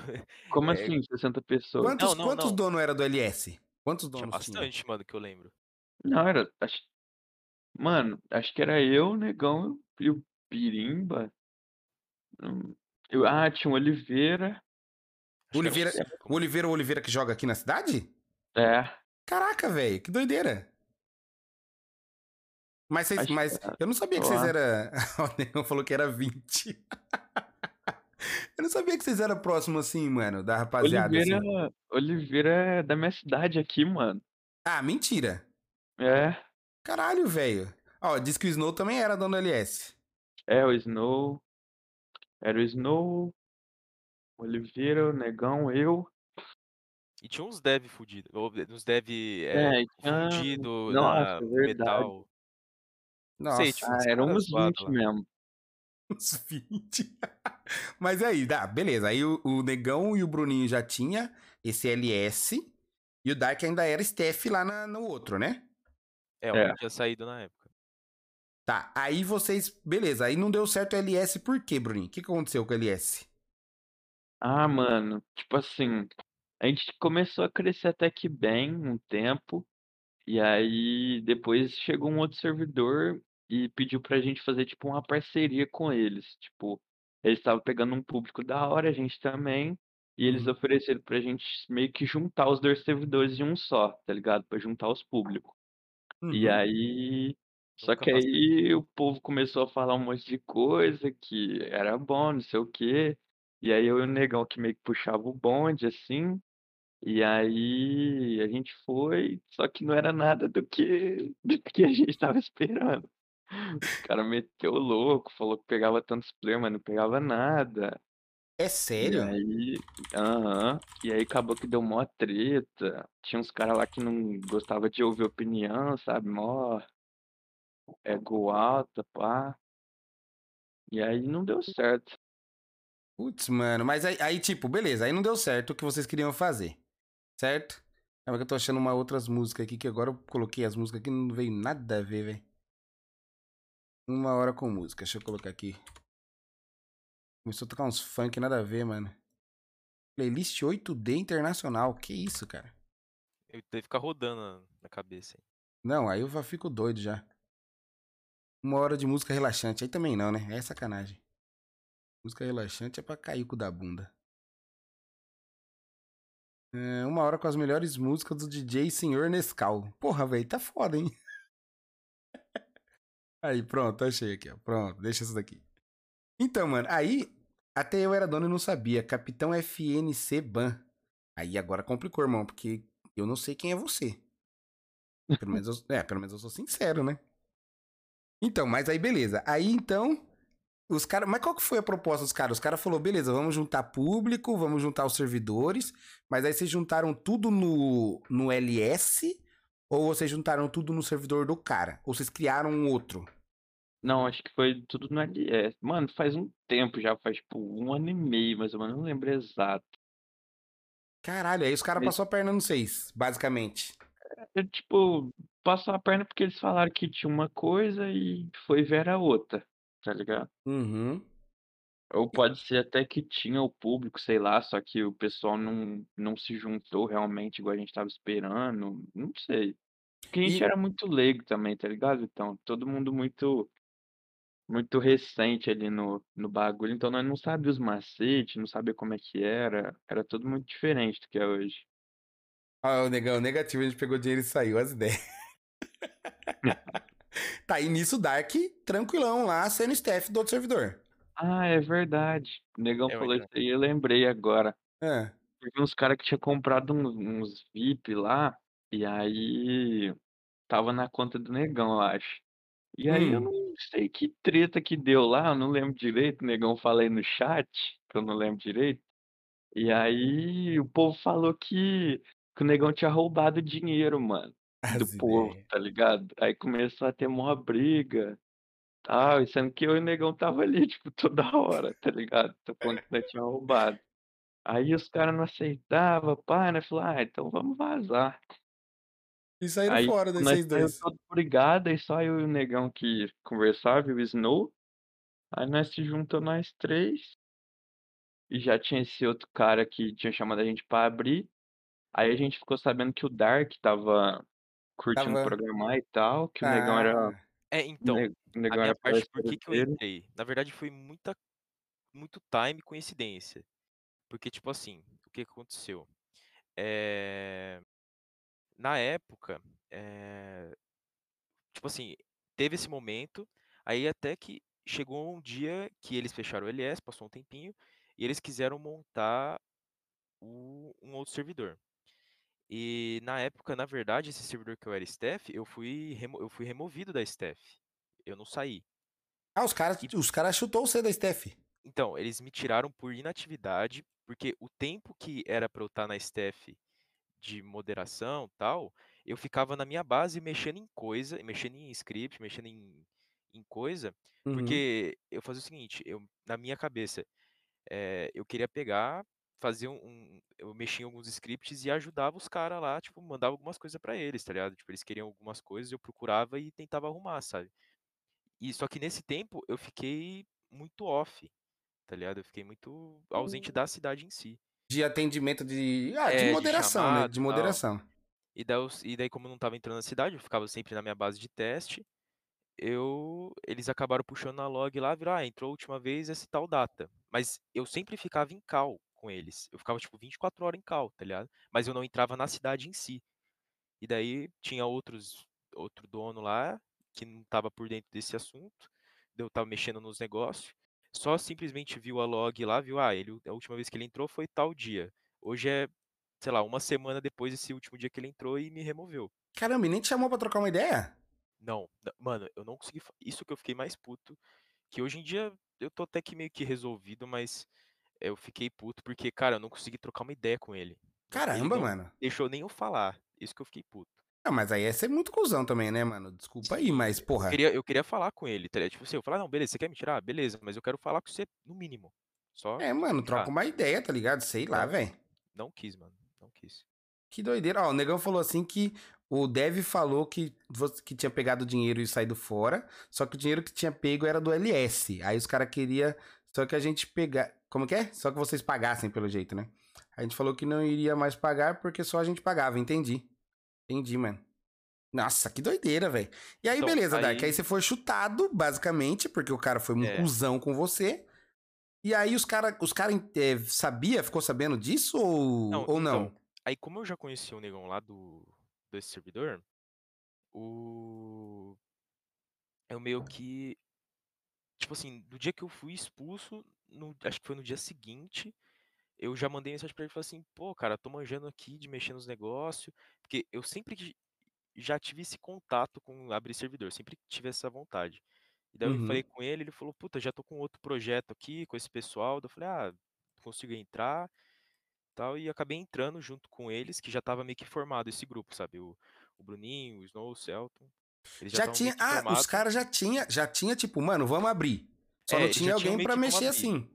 Como É, assim, 60 pessoas? Quantos, Não, não, quantos não. donos era do LS? Quantos Tinha donos tinha? bastante, mano, que eu lembro. Não, era. Acho... Mano, acho que era eu, o Negão e o Pirimba. Hum, Eu... Ah, tinha o Oliveira. Era Oliveira- O. Oliveira, o Oliveira que joga aqui na cidade? É. Caraca, velho, que doideira. Mas, vocês, Acho que mas eu não sabia que vocês eram. O Negão falou que era 20. eu não sabia que vocês eram próximos assim, mano, da rapaziada. Oliveira, assim. Oliveira é da minha cidade aqui, mano. Ah, mentira. É. Caralho, velho. Ó, diz que o Snow também era dono do LS. É, o Snow. Era o Snow, o Oliveira, o Negão, eu. E tinha uns dev fudido, uns dev é, É, Nossa, na verdade. metal. Não Nossa, sei, tipo, Ah, caras uns zoados 20 lá. mesmo. Uns 20. Mas aí, dá, beleza. Aí o, o Negão e o Bruninho já tinha esse LS. E o Dark ainda era Steph lá na- no outro, né? É, É. eu tinha saído na época. Tá, aí vocês. Beleza, aí não deu certo o LS por quê, Bruninho? O que, que aconteceu com o LS? Ah, mano, tipo assim, a gente começou a crescer até que bem um tempo, e aí depois chegou um outro servidor e pediu pra gente fazer tipo uma parceria com eles. Tipo, eles estavam pegando um público da hora, a gente também, e eles Uhum. ofereceram pra gente meio que juntar os dois servidores em um só, tá ligado? Pra juntar os públicos. E Uhum. aí. Só Nunca que passei. aí o povo começou a falar um monte de coisa que era bom, não sei o quê. E aí eu e o Negão que meio que puxava o bonde, assim. E aí a gente foi, só que não era nada do que, do que a gente tava esperando. O cara meteu louco, falou que pegava tantos players, mas não pegava nada. É E sério? aí, aham, e aí acabou que deu mó treta. Tinha uns caras lá que não gostava de ouvir opinião, sabe? Mó ego alta, pá. E aí não deu certo. Putz, mano, mas aí, aí, tipo, beleza, aí não deu certo o que vocês queriam fazer. Certo? Calma que eu tô achando uma outras músicas aqui, que agora eu coloquei as músicas aqui e não veio nada a ver, velho. Uma hora com música, deixa eu colocar aqui. Começou a tocar uns funk nada a ver, mano. Playlist 8D internacional, que isso, cara? Eu teve que ficar rodando na, cabeça. aí. Não, aí eu já fico doido já. Uma hora de música relaxante, aí também não, né? É sacanagem. Música relaxante é pra cair com o da bunda. É, uma hora com as melhores músicas do DJ Senhor Nescau. Porra, velho, tá foda, hein? Aí, pronto, achei aqui, ó. Pronto, deixa isso daqui. Então, mano, aí até eu era dono e não sabia. Capitão FNC Ban. Aí agora complicou, irmão, porque eu não sei quem é você. Pelo menos eu, é, pelo menos eu sou sincero, né? Então, mas aí beleza. Aí então, Os cara, mas qual que foi a proposta dos caras? Os caras falaram, beleza, vamos juntar público, vamos juntar os servidores, mas aí vocês juntaram tudo no, no LS ou vocês juntaram tudo no servidor do cara? Ou vocês criaram um outro? Não, acho que foi tudo no LS. Mano, faz um tempo já, faz tipo um ano e meio, ou menos, não lembro exato. Caralho, aí os caras Mas- passou a perna nos seis, basicamente. Eu, tipo, passou a perna porque eles falaram que tinha uma coisa e foi ver a outra, tá ligado? Uhum. Ou pode ser até que tinha o público, sei lá, só que o pessoal não, não se juntou realmente igual a gente tava esperando, não sei. Porque a gente E- era muito leigo também, tá ligado? Então, todo mundo muito muito recente ali no, no bagulho, então nós não sabíamos os macetes, não sabia como é que era, era tudo muito diferente do que é hoje. Ah, o negão, negativo, a gente pegou dinheiro e saiu, as ideias. tá, e nisso Dark, tranquilão lá, sendo staff do outro servidor. Ah, é verdade. O negão É, falou isso aí, eu lembrei agora. É. Teve uns caras que tinha comprado uns, uns VIP lá, e aí tava na conta do negão, eu acho. E aí eu Hum. não sei que treta que deu lá, eu não lembro direito, o negão falei no chat, que eu não lembro direito. E aí o povo falou que, que o negão tinha roubado dinheiro, mano, do As povo, ideias. tá ligado? Aí começou a ter uma briga, tal, sendo que eu e o negão tava ali, tipo, toda hora, tá ligado? Tô falando que nós tinha roubado. Aí os caras não aceitavam, pá, né? Falou, ah, então vamos vazar. E saíram Aí fora desses dois. todo brigado, aí só eu e o negão que conversava, e o Snow. Aí nós se juntou nós três. E já tinha esse outro cara que tinha chamado a gente pra abrir. Aí a gente ficou sabendo que o Dark tava curtindo Tava- programar e tal, que o negão era. Ah, É, então, o a negão minha era parte, por que que eu entrei? Na verdade, foi muita, muito time coincidência. Porque, tipo assim, o que que aconteceu? É, Na época, é, tipo assim, teve esse momento, aí até que chegou um dia que eles fecharam o LS, passou um tempinho, e eles quiseram montar o- um outro servidor. E na época, na verdade, esse servidor que eu era staff, eu fui, eu fui removido da staff. Eu não saí. Ah, os caras os cara chutou você da staff. Então, eles me tiraram por inatividade, porque o tempo que era para eu estar na staff de moderação tal, eu ficava na minha base mexendo em coisa, mexendo em script, mexendo em, em coisa, Uhum. porque eu fazia o seguinte, eu, na minha cabeça, eh, eu queria pegar, fazer um, eu mexia em alguns scripts e ajudava os caras lá, tipo, mandava algumas coisas para eles, tá ligado? Tipo, eles queriam algumas coisas, eu procurava e tentava arrumar, sabe? E só que nesse tempo eu fiquei muito off, tá ligado? Eu fiquei muito ausente da cidade em si. De atendimento de. Ah, de É, de moderação, né? chamado De e tal. moderação. E daí, eu- e daí, como eu não tava entrando na cidade, eu ficava sempre na minha base de teste. Eu, eles acabaram puxando na log lá, viram, ah, entrou a última vez essa tal data. Mas eu sempre ficava em cal com eles. Eu ficava, tipo, 24 horas em cal, tá ligado? Mas eu não entrava na cidade em si. E daí tinha outros, outro dono lá que não tava por dentro desse assunto. Eu tava mexendo nos negócios. Só simplesmente viu a log lá, viu, ah, ele, a última vez que ele entrou foi tal dia. Hoje é, sei lá, uma semana depois desse último dia que ele entrou e me removeu. Caramba, e nem te chamou pra trocar uma ideia? Não, mano, eu não consegui. Isso que eu fiquei mais puto. Que hoje em dia eu tô até que meio que resolvido, mas eu fiquei puto porque, cara, eu não consegui trocar uma ideia com ele. Ele Caramba, não mano. deixou nem eu falar. Isso que eu fiquei puto. Não, mas aí é ser muito cuzão também, né, mano? Desculpa aí, mas, Eu porra. queria, eu queria falar com ele, tá ligado? Tipo assim, eu falar, não, beleza, você quer me tirar? Beleza, mas eu quero falar com você no mínimo. Só É, mano, troca uma ideia, tá ligado? Sei lá, velho. Não quis, mano. Não quis. Que doideira. Ó, o negão falou assim que o Dev falou que, que tinha pegado o dinheiro e saído fora, só que o dinheiro que tinha pego era do LS. Aí os caras queriam só que a gente pegar. Como que é? Só que vocês pagassem pelo jeito, né? A gente falou que não iria mais pagar porque só a gente pagava, entendi. Entendi, mano. Nossa, que doideira, velho. E aí, Então, beleza, Dark. Aí aí- você foi chutado, basicamente, porque o cara foi um É. cuzão com você. E aí os caras os cara, é, sabia, ficou sabendo disso ou Não, ou não? então, aí como eu já conheci o negão lá do desse servidor, o eu meio que tipo assim, do dia que eu fui expulso, no- acho que foi no dia seguinte, eu já mandei mensagem pra ele e falei assim, pô, cara, tô manjando aqui de mexer nos negócios, porque eu sempre já tive esse contato com abrir servidor, sempre tive essa vontade. E daí eu Uhum. falei com ele, ele falou, puta, já tô com outro projeto aqui, com esse pessoal. Daí eu falei, ah, consigo entrar tal. E acabei entrando junto com eles, que já tava meio que formado esse grupo, sabe? O, o Bruninho, o Snow, o Celton. Já Já tinha. Ah, os caras já tinha, já tinha, tipo, mano, vamos abrir. Só É, não tinha alguém como mexer assim.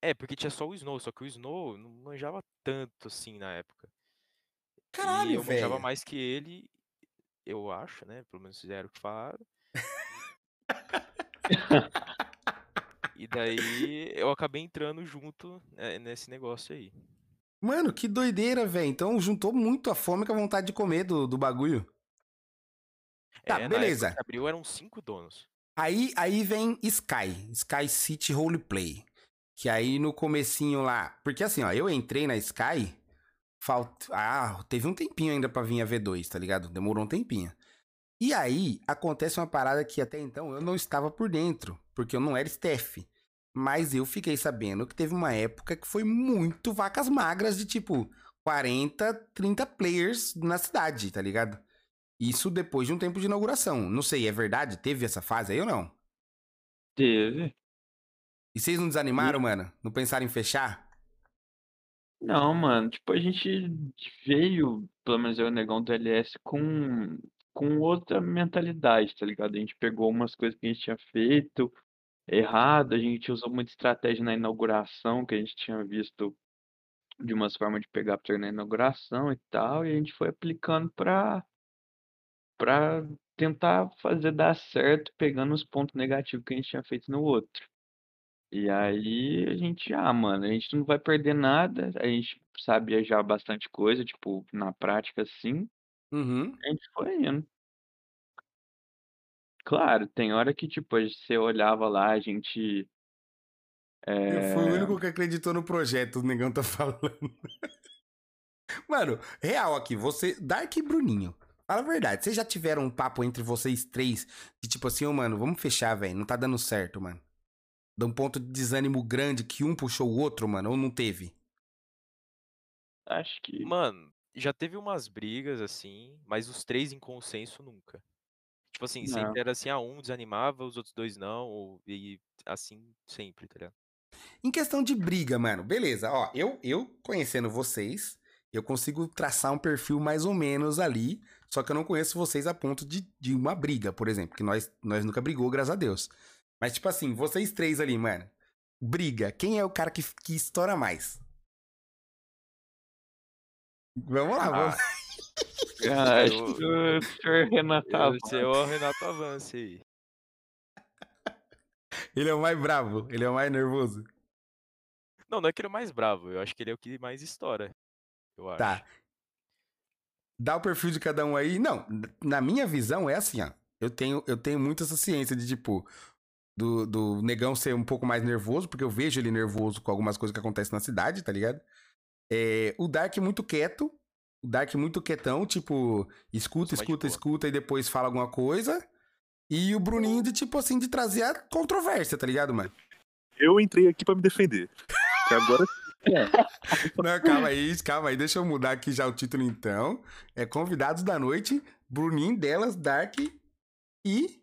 É, porque tinha só o Snow, só que o Snow não manjava tanto assim na época. Caralho, eu manjava velho. mais que ele, eu acho, né? Pelo menos fizeram o que falaram. E daí eu acabei entrando junto né, nesse negócio aí. Mano, que doideira, velho. Então juntou muito a fome com a vontade de comer do, do bagulho. Tá, É, na beleza. que abriu eram cinco donos. Aí, aí vem Sky, Sky City Roleplay. Que aí no comecinho lá. Porque assim, ó, eu entrei na Sky. Falta. Ah, teve um tempinho ainda pra vir a V2, tá ligado? Demorou um tempinho. E aí acontece uma parada que até então eu não estava por dentro, porque eu não era staff. Mas eu fiquei sabendo que teve uma época que foi muito vacas magras de tipo 40, 30 players na cidade, tá ligado? Isso depois de um tempo de inauguração. Não sei, é verdade? Teve essa fase aí ou não? Teve. E vocês não desanimaram, mano? Não pensaram em fechar? Não, mano, tipo, a gente veio, pelo menos eu e o Negão do LS, com, com outra mentalidade, tá ligado? A gente pegou umas coisas que a gente tinha feito errado, a gente usou muita estratégia na inauguração, que a gente tinha visto de umas formas de pegar player na inauguração e tal, e a gente foi aplicando pra, pra tentar fazer dar certo, pegando os pontos negativos que a gente tinha feito no outro. E aí a gente, ah, mano, a gente não vai perder nada, a gente sabia já bastante coisa, tipo, na prática, assim, Uhum. a gente foi indo. Claro, tem hora que, tipo, você olhava lá, a gente. Eu fui o É... único que acreditou no projeto, o negão tá falando. Mano, real aqui, você, Dark e Bruninho. Fala a verdade, vocês já tiveram um papo entre vocês três de tipo assim, ô mano, vamos fechar, velho, não tá dando certo, mano. De um ponto de desânimo grande que um puxou o outro, mano, ou não teve? Acho que. Mano, já teve umas brigas assim, mas os três em consenso nunca. Tipo assim, Não. sempre era assim, ah, um desanimava, os outros dois não, ou, e assim sempre, tá ligado? Em questão de briga, mano, beleza, ó, eu, eu conhecendo vocês, eu consigo traçar um perfil mais ou menos ali, só que eu não conheço vocês a ponto de, de uma briga, por exemplo, que nós, nós nunca brigou, graças a Deus. Mas, tipo assim, vocês três ali, mano, briga, quem é o cara que, que estoura mais? Vamos lá, vamos. Ah, acho eu- que o senhor Renato Eu sei o Renato Avance aí. Ele é o mais bravo, ele é o mais nervoso. Não, não é que ele é o mais bravo, eu acho que ele é o que mais estoura. Eu acho. Tá. Dá o perfil de cada um aí. Não, na minha visão é assim, ó. Eu tenho, eu tenho muito essa ciência de, tipo, do, do negão ser um pouco mais nervoso, porque eu vejo ele nervoso com algumas coisas que acontecem na cidade, tá ligado? É, o Dark muito quieto. O Dark muito quietão, tipo, escuta, escuta, escuta e depois fala alguma coisa. E o Bruninho de, tipo assim, de trazer a controvérsia, tá ligado, mano? Eu entrei aqui pra me defender. Agora Não, calma aí, calma aí. Deixa eu mudar aqui já o título então. É Convidados da Noite, Bruninho, Delas, Dark e.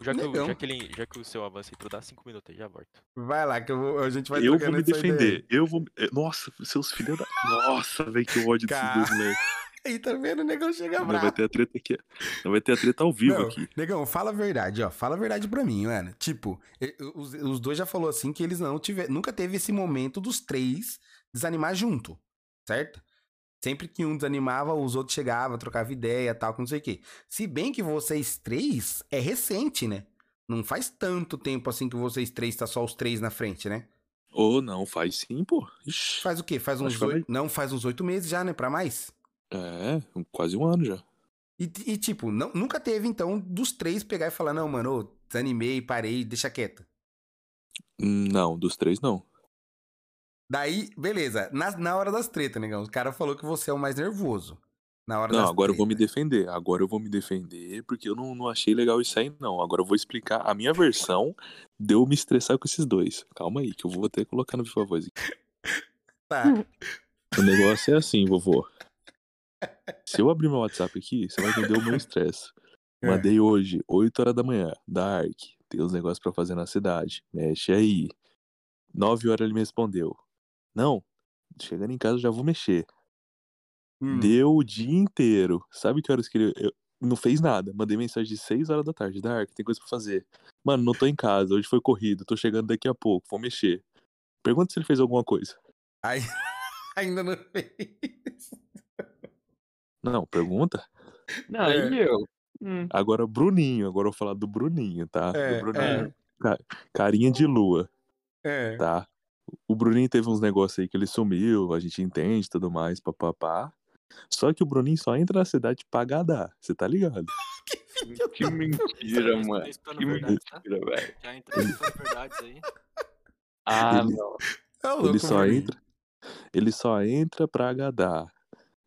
Já que, o- já, que ele, já que o seu avance entrou, dá cinco minutos aí, já volto. Vai lá, que eu vou- a gente vai eu vou me defender. Eu vou. é, Nossa, seus filhos da. Nossa, velho, que ódio desses dois moleques. Aí tá vendo? O negão chega Não, Vai bravo. ter a treta aqui. Não vai ter a treta ao vivo Não, aqui. negão, fala a verdade, ó. Fala a verdade pra mim, mano. Tipo, os, os dois já falou assim que eles não tiveram. Nunca teve esse momento dos três desanimar junto, certo? Sempre que um desanimava, os outros chegavam, trocava ideia, tal, que não sei o quê. Se bem que vocês três é recente, né? Não faz tanto tempo assim que vocês três tá só os três na frente, né? Ou não, faz sim, pô. Ixi. Faz o quê? Faz uns oito. Não, faz uns oito meses já, né? Pra mais? É, quase um ano já. E, e, tipo, não, nunca teve, então, dos três pegar e falar, não, mano, ô, desanimei, parei, deixa quieto. Não, dos três não. Daí, beleza, na, na hora das tretas, negão, o cara falou que você é o mais nervoso. Na hora Não, agora eu vou me tretas. defender. Agora eu vou me defender, porque eu não, não achei legal isso aí, não. Agora eu vou explicar a minha versão de eu me estressar com esses dois. Calma aí, que eu vou até colocar no Viva Voz aqui. Tá. O negócio é assim, vovô. Se eu abrir meu WhatsApp aqui, você vai entender o meu estresse. É. Mandei hoje, 8 horas da manhã, Dark. tem uns negócios pra fazer na cidade. Mexe aí. Nove horas ele me respondeu. Não, chegando em casa eu já vou mexer. Hum. Deu o dia inteiro. Sabe que horas que ele. eu- não fez nada. Mandei mensagem de 6 horas da tarde. Dark, tem coisa pra fazer. Mano, não tô em casa. Hoje foi corrido. Tô chegando daqui a pouco. Vou mexer. Pergunta se ele fez alguma coisa. Aí, ainda não fez. Não, pergunta. Não, É. e eu? Hum, Agora, Bruninho. Agora eu vou falar do Bruninho, tá? É, do Bruninho. é. Ca- Carinha de lua, É. tá? O Bruninho teve uns negócios aí que ele sumiu, a gente entende e tudo mais, papapá. Só que o Bruninho só entra na cidade pra gadar, você tá ligado? que mentira, Tá mano. espalhando Que verdade, tá? mentira, velho. Já entrou nas verdades aí. Ah, Ele- não. É o Ele louco, só Bruninho. entra. Ele só entra pra gadar.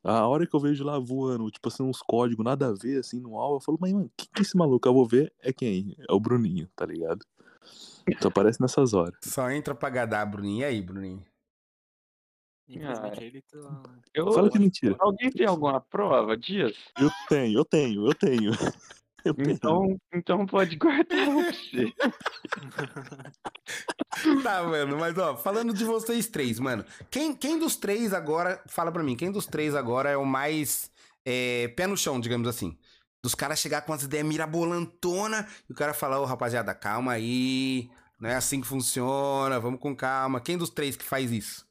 A hora que eu vejo lá voando, tipo assim, uns códigos nada a ver, assim, no alvo, eu falo, mas, mano, quem que é esse maluco? Eu vou ver, é quem? É o Bruninho, tá ligado? Só aparece nessas horas. Só entra pra gadar, Bruninho. E aí, Bruninho? Ah. ele tá. Eu, Fala que é mentira. Alguém tem alguma prova disso? Eu tenho, eu tenho, eu tenho. Então, então pode guardar você. Tá, mano, mas ó, falando de vocês três, mano. Quem, quem dos três agora, fala pra mim, quem dos três agora é o mais é, pé no chão, digamos assim? Dos caras chegar com as ideias mirabolantona e o cara falar, ô rapaziada, calma aí, não é assim que funciona, vamos com calma. Quem dos três que faz isso?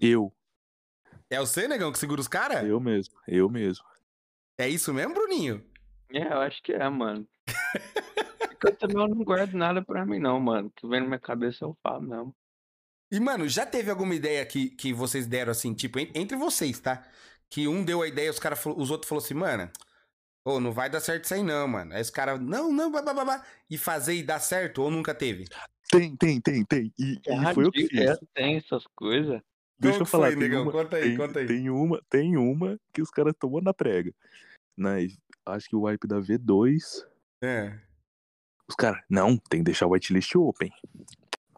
Eu, É você, negão, que segura os caras? eu mesmo, eu mesmo. É isso mesmo, Bruninho? É, eu acho que é, mano. Porque eu também não guardo nada pra mim, não, mano. O que vem na minha cabeça eu falo mesmo. E, mano, já teve alguma ideia que, que vocês deram assim, tipo, en- entre vocês, tá? Que um deu a ideia, os, cara, os outros falaram assim, mano, ô, não vai dar certo isso aí não, mano. Aí os caras, não, não, babá, e fazer e dar certo, ou nunca teve? Tem, tem, tem, tem. E, e foi eu que fiz. É, tem essas coisas. Deixa Como eu falar, foi, tem negão? uma- Conta aí, tem, conta aí. tem uma, tem uma que os caras tomou na prega. Mas acho que o wipe da V2, É. os caras, não, tem que deixar o whitelist open.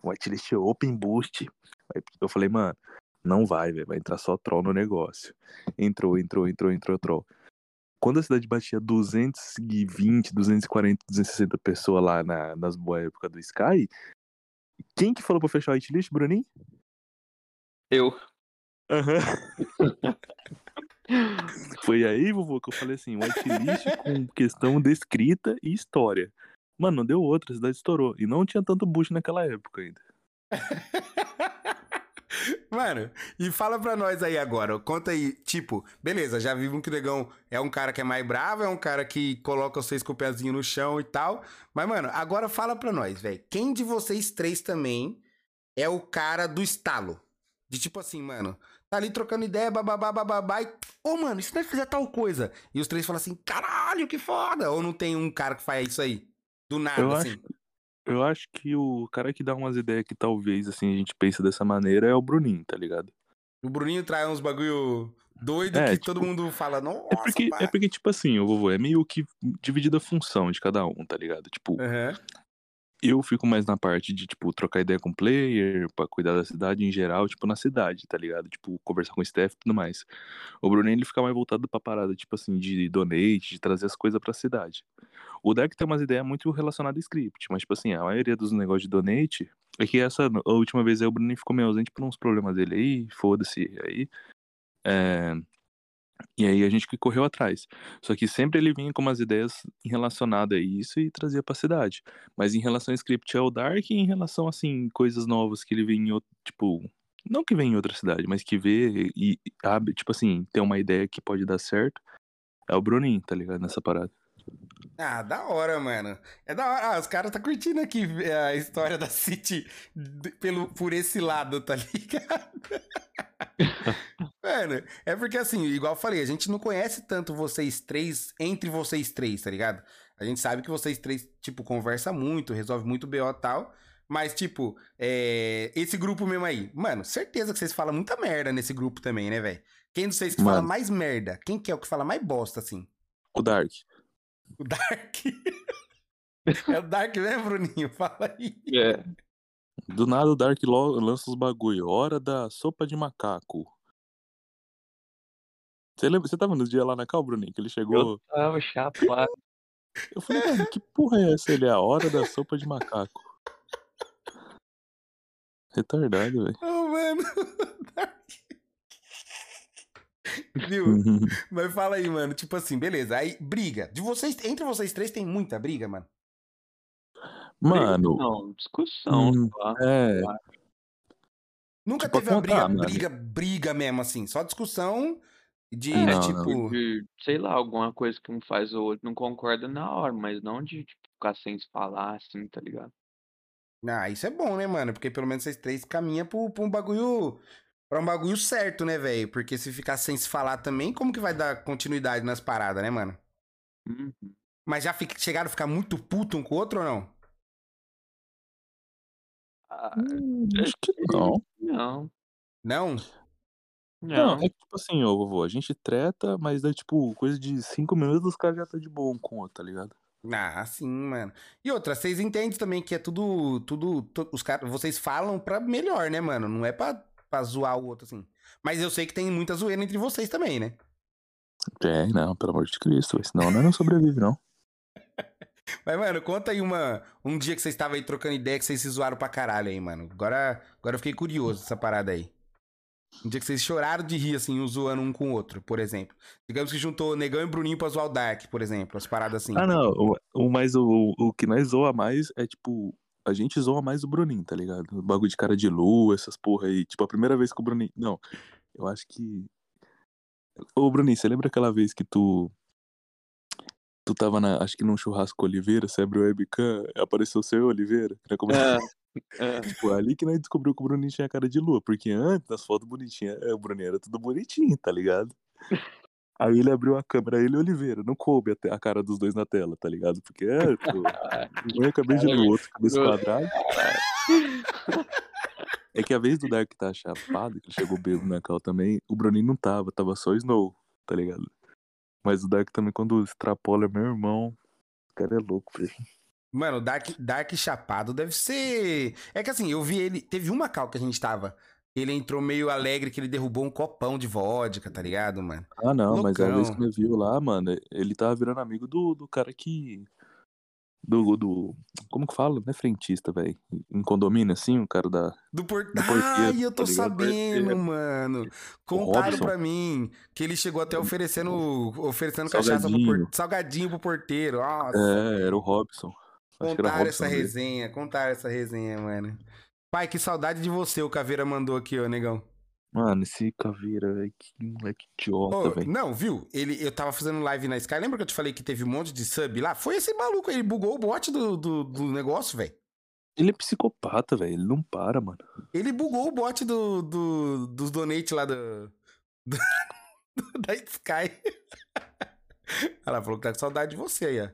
Whitelist open, boost. Aí Eu falei, mano, não vai, velho, vai entrar só troll no negócio. Entrou, entrou, entrou, entrou, troll. Quando a cidade batia 220, 240, 260 pessoas lá na, nas boas épocas do Sky, quem que falou pra fechar o whitelist, Bruninho? Eu. Aham. Foi aí, vovô, que eu falei assim, whitelist com questão de escrita e história. Mano, não deu outra, a cidade estourou. E não tinha tanto boost naquela época ainda. Mano, e fala pra nós aí agora, conta aí, tipo, beleza, já vimos que o Negão é um cara que é mais bravo, é um cara que coloca vocês com o pezinho no chão e tal, mas, mano, agora fala pra nós, velho, quem de vocês três também é o cara do estalo? De tipo assim, mano, tá ali trocando ideia, bababá, bababá, e, ô, mano, e se nós fizer tal coisa? E os três falam assim, caralho, que foda! Ou não tem um cara que faz isso aí? Do nada, Eu assim. Eu acho que o cara que dá umas ideias que talvez, assim, a gente pense dessa maneira é o Bruninho, tá ligado? O Bruninho traz uns bagulho doido É, que tipo, todo mundo fala, nossa, É porque, pá." é porque, tipo assim, o vovô, é meio que dividida a função de cada um, tá ligado? Tipo, Aham. Eu fico mais na parte de, tipo, trocar ideia com o player, pra cuidar da cidade em geral, tipo, na cidade, tá ligado? Tipo, conversar com o staff e tudo mais. O Bruninho, ele fica mais voltado pra parada, tipo assim, de donate, de trazer as coisas pra cidade. O Dark tem umas ideias muito relacionadas a script, mas, tipo assim, a maioria dos negócios de donate é que essa a última vez aí o Bruninho ficou meio ausente por uns problemas dele aí, foda-se, aí. É... E aí a gente que correu atrás. Só que sempre ele vinha com umas ideias relacionadas a isso e trazia pra cidade. Mas em relação ao script é o Dark em relação, assim, coisas novas que ele vê em outro, tipo... Não que vem em outra cidade, mas que vê e abre, tipo assim, tem uma ideia que pode dar certo. É o Bruninho, tá ligado? Nessa parada. Ah, da hora, mano. É da hora. Ah, os caras tá curtindo aqui a história da City pelo, por esse lado, tá ligado? mano, é porque assim, igual eu falei, a gente não conhece tanto vocês três, entre vocês três, tá ligado? A gente sabe que vocês três, tipo, conversa muito, resolve muito BO e tal. Mas, tipo, é, esse grupo mesmo aí, mano, certeza que vocês falam muita merda nesse grupo também, né, velho? Quem de vocês que fala Mano. mais merda? Quem que é o que fala mais bosta, assim? O Dark. O Dark. é o Dark mesmo, Bruninho? Fala aí. É. Do nada o Dark lo- lança os bagulho. Hora da sopa de macaco. Você lembra? Você tava nos dias lá na cal, Bruninho? Que ele chegou. Eu tava chapado. Eu falei, mano, que porra é essa? Ele é a hora da sopa de macaco. Retardado, velho. Ô, mano. Viu? Mas fala aí, mano. Tipo assim, beleza. Aí, briga. De vocês, entre vocês três tem muita briga, mano. Mano, Não, discussão. Hum, é. Nunca Tipo, teve uma briga, mano. briga, briga mesmo, assim. Só discussão de, É, Não, tipo. de, sei lá, alguma coisa que um faz ou outro não concorda na hora, mas não de tipo, ficar sem se falar, assim, tá ligado? Ah, isso é bom, né, mano? Porque pelo menos vocês três caminham pra um bagulho. Pra um bagulho certo, né, velho? Porque se ficar sem se falar também, como que vai dar continuidade nas paradas, né, mano? Uhum. Mas já fica- chegaram a ficar muito puto um com o outro ou não? Ah, hum, acho que não. não, Não? Não, não. é que, tipo assim, ô vovô, a gente treta, mas daí, tipo, coisa de cinco minutos os caras já tá de boa um com o outro, tá ligado? Ah, sim, mano. E outra, vocês entendem também que é tudo. tudo to- os caras. Vocês falam pra melhor, né, mano? Não é pra, pra zoar o outro, assim. Mas eu sei que tem muita zoeira entre vocês também, né? É, não, pelo amor de Cristo, senão não sobrevive, não. Mas, mano, conta aí uma, um dia que vocês estavam aí trocando ideia que vocês se zoaram pra caralho aí, mano. Agora, agora eu fiquei curioso dessa parada aí. Um dia que vocês choraram de rir, assim, um zoando um com o outro, por exemplo. Digamos que juntou Negão e Bruninho pra zoar o Dark, por exemplo. As paradas assim. Ah, não, o, o, mas o, o que nós zoa mais é, tipo, a gente zoa mais o Bruninho, tá ligado? O bagulho de cara de lua, essas porra aí. Tipo, a primeira vez que o Bruninho. Não, eu acho que. Ô, Bruninho, você lembra aquela vez que tu. Tu tava na. Acho que num churrasco Oliveira, você abriu o webcam, apareceu o seu Oliveira? Nós começamos- É, é. Tipo, ali que nós descobriu que o Bruninho tinha cara de lua, porque antes, nas fotos bonitinhas, é, o Bruninho era tudo bonitinho, tá ligado? Aí ele abriu a câmera, ele e o Oliveira, não coube a, cara dos dois na tela, tá ligado? Porque é, pô, um é cabeça de Cara, lua, outro cabeça quadrada. É que a vez do Dark tá chapado, que ele chegou bêbado na cal também, o Bruninho não tava, tava só Snow, tá ligado? Mas o Dark também, quando extrapola, é meu irmão. O cara é louco, velho. Mano, Dark, Dark Chapado deve ser. É que assim, eu vi ele. Teve uma cal que a gente tava. Ele entrou meio alegre que ele derrubou um copão de vodka, tá ligado, mano? Ah, não, mas a vez Loucão. que me viu lá, mano, ele tava virando amigo do, do cara que. Do, do. Como que fala? Não é frentista, velho. Em condomínio, assim, o cara da. Do por... Do porteiro, Ai, eu tô tá sabendo, Porteiro. mano. Contaram pra mim que ele chegou até oferecendo, oferecendo cachaça pro Salgadinho. por... salgadinho pro porteiro. Nossa. É, era o Robson. Acho Contaram essa Robson. resenha, contaram essa resenha, mano. Pai, que saudade de você, o Caveira mandou aqui, ó, negão. Mano, esse caveira, que moleque idiota, Ô, velho. não, viu? Ele, eu tava fazendo live na Sky. Lembra que eu te falei que teve um monte de sub lá? Foi esse maluco ele bugou o bot do, do, do negócio, velho. Ele é psicopata, velho. Ele não para, mano. Ele bugou o bot do, do, dos donate lá do, do- da Sky. Ela falou que tá com saudade de você aí, ó.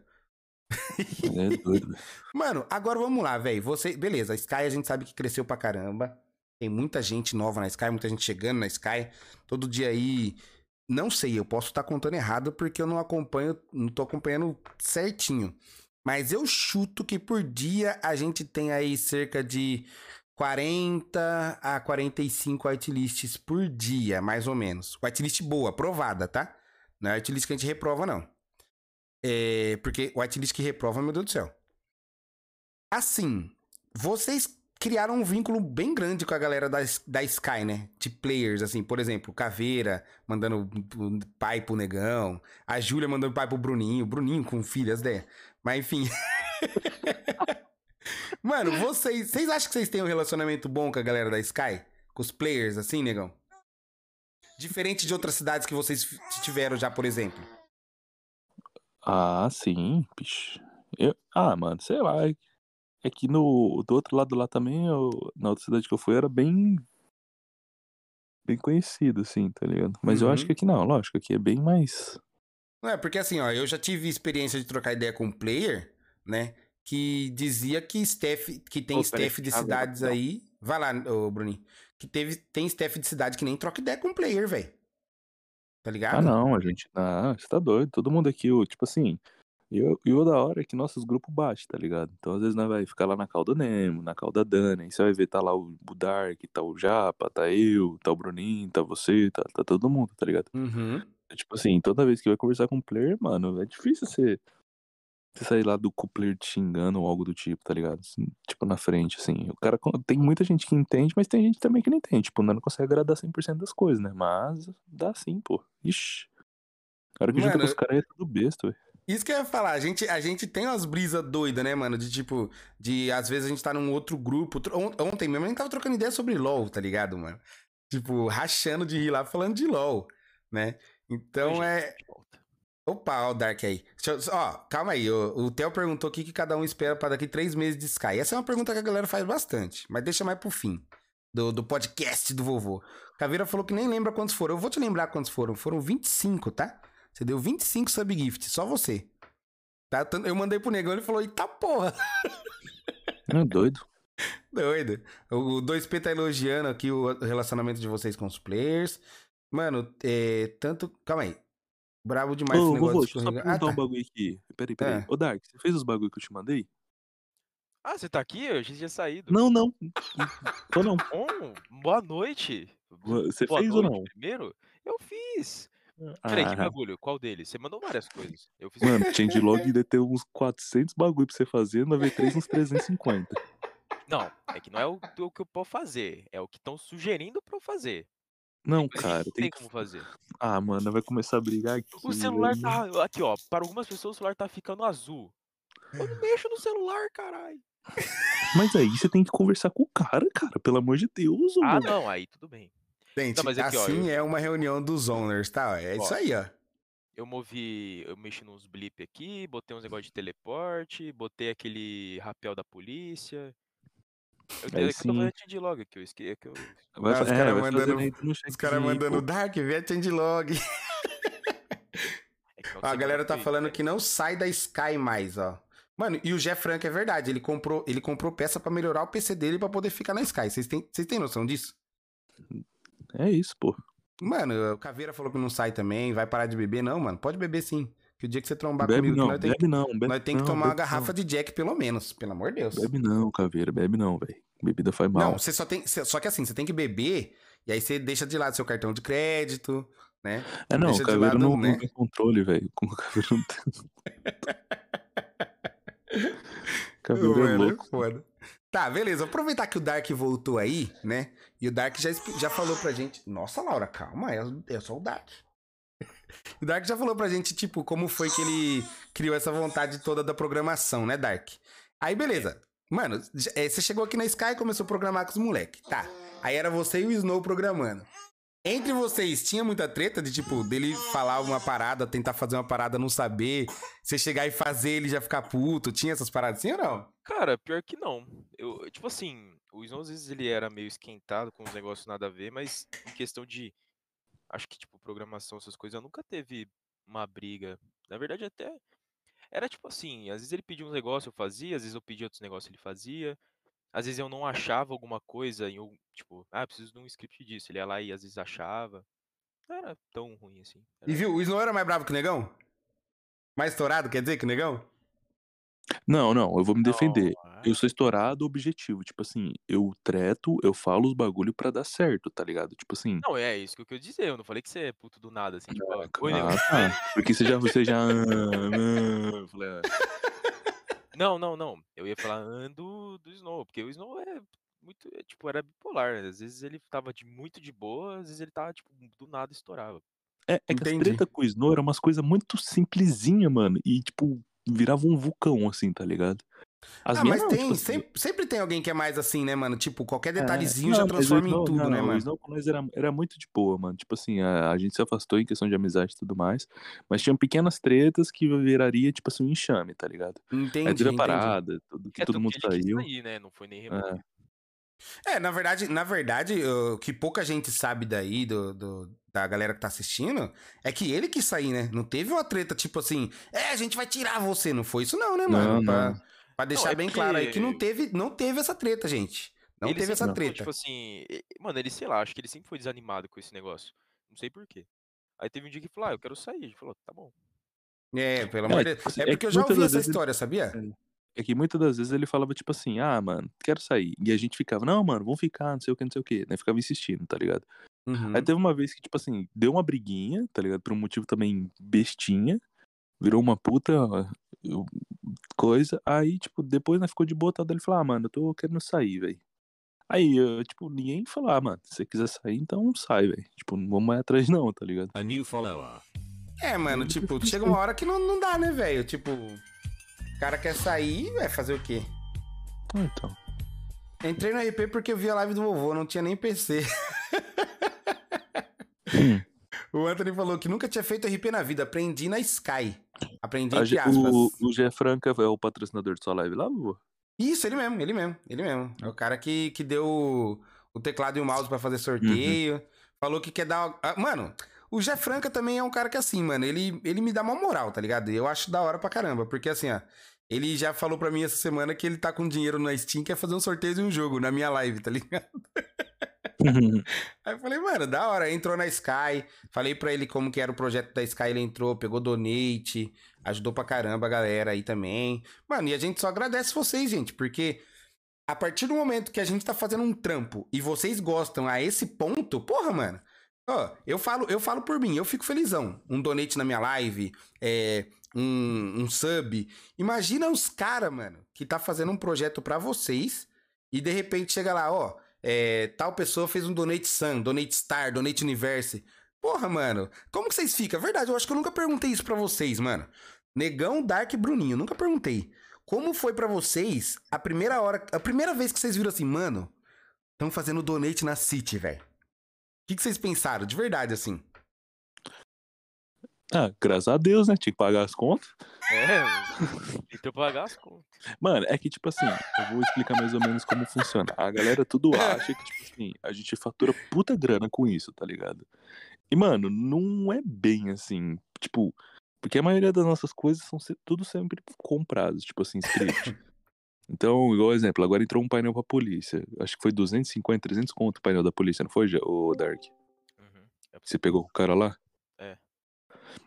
Ele é doido. Mano, agora vamos lá, velho. Você, beleza, a Sky a gente sabe que cresceu pra caramba. Tem muita gente nova na Sky, muita gente chegando na Sky. Todo dia aí. Não sei, eu posso estar contando errado porque eu não acompanho, não tô acompanhando certinho. Mas eu chuto que por dia a gente tem aí cerca de 40 a 45 whitelists por dia, mais ou menos. Whitelist boa, aprovada, tá? Não é whitelist que a gente reprova, não. É, porque whitelist que reprova, meu Deus do céu. Assim, vocês criaram um vínculo bem grande com a galera da, da Sky, né? De players, assim, por exemplo, Caveira mandando pai pro Negão, a Júlia mandando pai pro Bruninho, Bruninho com filhas, né? Mas enfim. Mano, vocês, vocês acham que vocês têm um relacionamento bom com a galera da Sky? Com os players, assim, Negão? Diferente de outras cidades que vocês tiveram já, por exemplo. Ah, sim, bicho. Eu... Ah, mano, sei lá. é- É que no do outro lado lá também, eu... na outra cidade que eu fui, era bem. Bem conhecido, assim, tá ligado? Mas eu acho Uhum. que aqui não, lógico, aqui é bem mais. Não é, porque assim, ó, eu já tive experiência de trocar ideia com um player, né? Que dizia que staff, que tem Ô, staff de Thiago, cidades rapidão. aí. Vai lá, ô Bruninho. Que teve, tem staff de cidade que nem troca ideia com player, velho. Tá ligado? Ah, não, a gente. Ah, você tá doido. Todo mundo aqui, o- tipo assim. E o, e o da hora é que nossos grupos batem, tá ligado? Então, às vezes, nós vai ficar lá na calda Nemo, na calda Dani. Aí você vai ver, tá lá o, o Dark, tá o Japa, tá eu, tá o Bruninho, tá você, tá, tá todo mundo, tá ligado? Uhum. É Tipo assim, toda vez que vai conversar com um player, mano, é difícil você Você sair lá do coupler te xingando ou algo do tipo, tá ligado? Assim, tipo, na frente, assim. O cara. Tem muita gente que entende, mas tem gente também que não entende. Tipo, não consegue agradar 100% das coisas, né? Mas dá sim, pô. Ixi. A hora que junta Mano, com os caras é tudo besta, velho. Isso que eu ia falar, a gente, a gente tem umas brisas doidas, né, mano? De tipo, de às vezes a gente tá num outro grupo. Ontem mesmo a gente tava trocando ideia sobre LOL, tá ligado, mano? Tipo, rachando de rir lá falando de LOL, né? Então Hoje, é. Opa, ó, o Dark aí. Eu- Ó, calma aí. O, o Theo perguntou o que, que cada um espera pra daqui três meses de Sky. Essa é uma pergunta que a galera faz bastante, mas deixa mais pro fim. Do, do podcast do vovô. Caveira falou que nem lembra quantos foram. Eu vou te lembrar quantos foram. Foram 25, tá? Você deu 25 subgift, só você. Tá? Eu mandei pro negão, ele falou, eita porra. Não é doido. Doido. O 2P tá elogiando aqui o relacionamento de vocês com os players. Mano, é, tanto... Calma aí. Bravo demais esse Ô, negócio vovô, de deixa eu só perguntar Ah, um tá. bagulho aqui. Peraí, peraí. É. Ô, Dark, você fez os bagulho que eu te mandei? Ah, você tá aqui? Eu já tinha saído. Não, não. Tô não. Bom, boa noite. Você boa fez ou noite não? primeiro? Eu fiz. Peraí, que Ah, bagulho? Qual deles? Você mandou várias coisas. Eu fiz Mano, changelog deve ter uns 400 bagulho pra você fazer, na V3 uns 350. Não, é que não é o, o que eu posso fazer. É o que estão sugerindo pra eu fazer. Não, Mas cara, não tem tem como fazer. Ah, mano, vai começar a brigar aqui. O celular tá. Aqui, ó. Para algumas pessoas o celular tá ficando azul. Eu não mexo no celular, caralho. Mas aí você tem que conversar com o cara, cara, pelo amor de Deus, Ah, mano. não, aí tudo bem. Gente, Não, mas aqui, ó, assim eu- é uma reunião dos owners, tá? É isso Ó. aí, ó. Eu movi. Eu mexi nos blip aqui, botei uns negócios de teleporte, botei aquele rapel da polícia. Eu, é que eu tô fazendo changelog aqui, eu esque... é que eu. Ah, os é, cara vai mandando- Os caras aí, mandando. Dark, vê a changelog. É que Ó, a galera tá falando é, que não sai da Sky mais, ó. Mano, e o Jeff Frank é verdade, ele comprou, ele comprou peça pra melhorar o PC dele pra poder ficar na Sky. Vocês têm, vocês têm noção disso? É isso, pô. Mano, o Caveira falou que não sai também, vai parar de beber. Não, mano, pode beber sim. Que o dia que você trombar Bebe comigo, não, nós tem, bebe não, bebe nós tem que não, tomar uma garrafa não. de Jack pelo menos, pelo amor de Deus. Bebe não, caveira, bebe não, velho. Bebida faz mal. Não, você só tem. Só que assim, você tem que beber, e aí você deixa de lado seu cartão de crédito, né? é não, deixa o lado, não, né? não tem controle, velho. Com o caveira não tem. caveira é Mano, louco. foda. Tá, beleza. Aproveitar que o Dark voltou aí, né? E o Dark já, já falou pra gente. Nossa, Laura, calma, é, é só o Dark. O Dark já falou pra gente, tipo, como foi que ele criou essa vontade toda da programação, né, Dark? Aí, beleza. Mano, é, você chegou aqui na Sky e começou a programar com os moleques. Tá. Aí era você e o Snow programando. Entre vocês, tinha muita treta de, tipo, dele falar uma parada, tentar fazer uma parada, não saber. Você chegar e fazer ele já ficar puto. Tinha essas paradas assim ou não? Cara, pior que não. Eu, tipo assim, o Snow às vezes ele era meio esquentado com os negócios nada a ver, mas em questão de. Acho que, tipo, programação, essas coisas, nunca teve uma briga. Na verdade, até. Era tipo assim, às vezes ele pedia uns negócios, eu fazia, às vezes eu pedia outros negócios, ele fazia. Às vezes eu não achava alguma coisa em um, tipo, ah, preciso de um script disso. Ele ia lá e às vezes achava. Não era tão ruim assim. E Era- viu, o Snow era mais bravo que o Negão? Mais estourado, quer dizer, que o Negão? Não, não, eu vou me defender. Não, Eu sou estourado objetivo. Tipo assim, eu treto, eu falo os bagulho pra dar certo, tá ligado? Tipo assim. Não, é isso que eu quis dizer. Eu não falei que você é puto do nada, assim, tipo, ó, oi, Negão. Ah, tá. Porque você já. Você já. ah, eu falei, ah, Não, não, não. Eu ia falar ah, do, do Snow, porque o Snow é muito, é, tipo, era bipolar. Às vezes ele tava de muito de boa, às vezes ele tava, tipo, do nada estourava. É, é que as Entendi. treta com o Snow era umas coisas muito simplesinha, mano. E, tipo, virava um vulcão, assim, tá ligado? As ah, mas não, tem, tipo assim, sempre, sempre tem alguém que é mais assim, né, mano? Tipo, qualquer é, detalhezinho não, já transforma em Snow- tudo, não, né, O mano? Com nós era, era muito de boa, mano. Tipo assim, a, a gente se afastou em questão de amizade e tudo mais. Mas tinham pequenas tretas que viraria, tipo assim, um enxame, tá ligado? Entendi, Aí teve a parada, tudo, que É todo mundo saiu. sair, né? Não foi nem removido. É, na verdade, na verdade, o que pouca gente sabe daí, do, do- da galera que tá assistindo, é que ele quis sair, né? Não teve uma treta, tipo assim, é, a gente vai tirar você. Não foi isso não, né, mano? Não, pra, não. pra deixar é bem claro aí que não teve, não teve essa treta, gente. Não Ele teve essa foi, treta. Tipo assim, mano, ele, sei lá, acho que ele sempre foi desanimado com esse negócio. Não sei porquê. Aí teve um dia que falou, ah, eu quero sair. Ele falou, tá bom. É, pelo amor de Deus. tipo assim, É é porque que eu já ouvi essa história, sabia? É que muitas das vezes ele falava, tipo assim, ah, mano, quero sair. E a gente ficava, não, mano, vamos ficar, não sei o que, não sei o que. Né? Ficava insistindo, tá ligado? Uhum. Aí teve uma vez que, tipo assim, deu uma briguinha, tá ligado? Por um motivo também bestinha. Virou uma puta. eu- coisa. Aí, tipo, depois nós ficou de boa, tal, ele falou, ah, mano, eu tô querendo sair, velho. Aí, eu, tipo, ninguém falou, ah, mano, se você quiser sair, então sai, velho. Tipo, não vamos mais atrás não, tá ligado? A new follower. É, mano, tipo, chega uma hora que não, não dá, né, velho? Tipo, o cara quer sair, vai fazer o quê? Ah, então. Entrei no RP porque eu vi a live do vovô, não tinha nem PC. o Anthony falou que nunca tinha feito RP na vida, aprendi na Sky. Aprendi entre aspas. o, o Gé Franca é o patrocinador de sua live lá, Vovô? Isso, ele mesmo, ele mesmo, ele mesmo. É o cara que, que deu o, teclado e o mouse pra fazer sorteio. Falou que quer dar. ah, Mano, o Jé Franca também é um cara que assim, mano, ele, ele me dá uma moral, tá ligado? Eu acho da hora pra caramba, porque assim, ó. Ele já falou pra mim essa semana que ele tá com dinheiro na Steam, quer fazer um sorteio de um jogo na minha live, tá ligado? Aí eu falei, mano, da hora. Entrou na Sky, falei pra ele como que era o projeto da Sky, ele entrou, pegou donate, ajudou pra caramba a galera aí também. Mano, e a gente só agradece vocês, gente, porque a partir do momento que a gente tá fazendo um trampo e vocês gostam a esse ponto, porra, mano. Ó, eu falo, eu falo por mim, eu fico felizão. Um donate na minha live, é, um, um sub. Imagina os caras, mano, que tá fazendo um projeto pra vocês e de repente chega lá, ó, é, tal pessoa fez um donate Sun, donate Star, donate Universe. Porra, mano, como que vocês ficam? Verdade, eu acho que eu nunca perguntei isso pra vocês, mano. Negão, Dark e Bruninho, nunca perguntei. Como foi pra vocês a primeira hora, a primeira vez que vocês viram assim, mano, estão fazendo donate na City, velho? O que, que vocês pensaram? De verdade, assim. ah, graças a Deus, né? Tinha que pagar as contas. É, tentou pagar as contas. Mano, é que, tipo assim, eu vou explicar mais ou menos como funciona. A galera tudo acha que, tipo assim, a gente fatura puta grana com isso, tá ligado? E, mano, não é bem assim. Tipo, porque a maioria das nossas coisas são tudo sempre compradas, tipo assim, script. Então, igual exemplo, agora entrou um painel pra polícia. Acho que foi 250, 300 conto o painel da polícia, não foi, o Dark? Uhum. É Você pegou com o cara lá? É.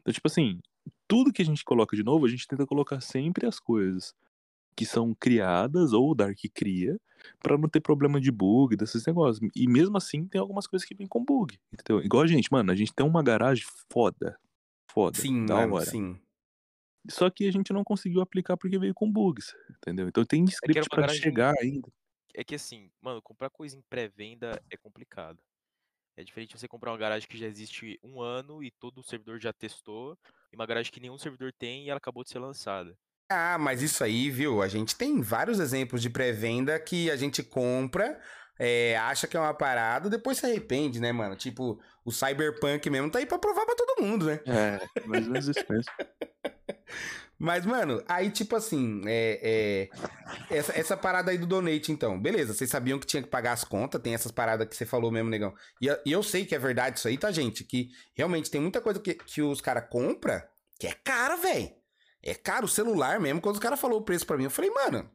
Então, tipo assim, tudo que a gente coloca de novo, a gente tenta colocar sempre as coisas que são criadas, ou o Dark cria, pra não ter problema de bug, desses negócios. E mesmo assim, tem algumas coisas que vêm com bug, entendeu? Igual a gente, mano, a gente tem uma garagem foda. Foda. Sim, da mano, hora. sim. Só que a gente não conseguiu aplicar porque veio com bugs, entendeu? Então tem era script pra garagem- chegar ainda. É que assim, mano, comprar coisa em pré-venda é complicado. É diferente de você comprar uma garagem que já existe um ano e todo o servidor já testou, e uma garagem que nenhum servidor tem e ela acabou de ser lançada. Ah, mas isso aí, viu? A gente tem vários exemplos de pré-venda que a gente compra, é, acha que é uma parada, depois se arrepende, né, mano? Tipo, o Cyberpunk mesmo tá aí pra provar pra todo mundo, né? É, mais ou menos isso mesmo. Mas, mano, aí, tipo assim, é, é, essa, essa parada aí do donate, então. Beleza, vocês sabiam que tinha que pagar as contas, tem essas paradas que você falou mesmo, negão. E, e eu sei que é verdade isso aí, tá, gente? Que realmente tem muita coisa que, que os caras compram que é cara, velho. É caro o celular mesmo. Quando os caras falaram o preço pra mim, eu falei, mano,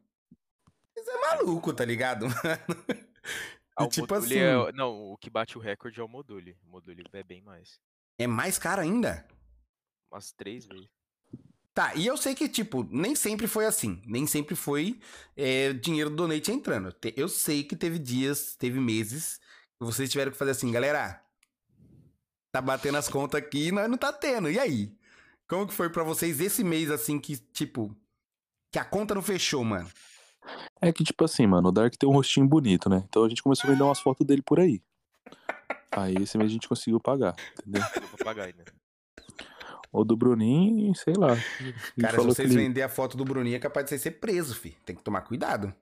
isso é maluco, tá ligado, mano? E o tipo Module assim, é- Não, o que bate o recorde é o Module. O Module é bem mais. é mais caro ainda? Umas três vezes. Tá, e eu sei que, tipo, nem sempre foi assim. Nem sempre foi é, dinheiro do donate entrando. Eu sei que teve dias, teve meses que vocês tiveram que fazer assim, galera. Tá batendo as contas aqui e nós não tá tendo. E aí? Como que foi pra vocês esse mês, assim, que, tipo, que a conta não fechou, mano? É que, tipo assim, mano, o Dark tem um rostinho bonito, né? Então a gente começou a vender umas fotos dele por aí. Aí esse mês a gente conseguiu pagar, entendeu? Pagar ainda. O do Bruninho, sei lá. Cara, se que vocês ele- vender a foto do Bruninho, é capaz de vocês ser preso, fi. Tem que tomar cuidado.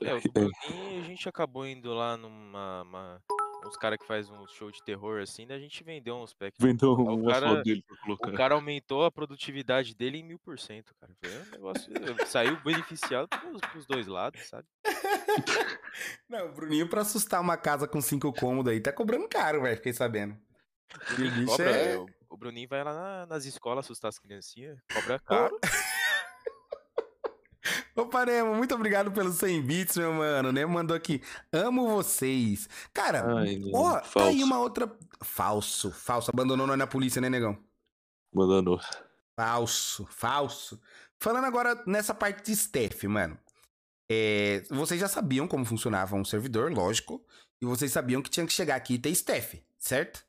É, o do É. Bruninho, a gente acabou indo lá numa. uma- uns caras que faz um show de terror assim, daí a gente vendeu uns packs. vendeu O uma cara- dele pra colocar. O cara aumentou a produtividade dele em mil por cento, cara. Foi um negócio. Saiu beneficiado pros, pros dois lados, sabe? Não, o Bruninho, pra assustar uma casa com cinco cômodos aí, tá cobrando caro, velho. Fiquei sabendo. O bicho Cobra, é... o, o Bruninho vai lá na- nas escolas assustar as criancinhas, cobra caro. Ô, Paremo, muito obrigado pelos 100 bits, meu mano. Né? Mandou aqui. Amo vocês. Cara, Ai, ó, tá aí uma outra. Falso, falso. Abandonou nós na polícia, né, negão? Mandando. Falso, falso. Falando agora nessa parte de staff, mano. É, vocês já sabiam como funcionava um servidor, lógico. E vocês sabiam que tinha que chegar aqui e ter staff, certo?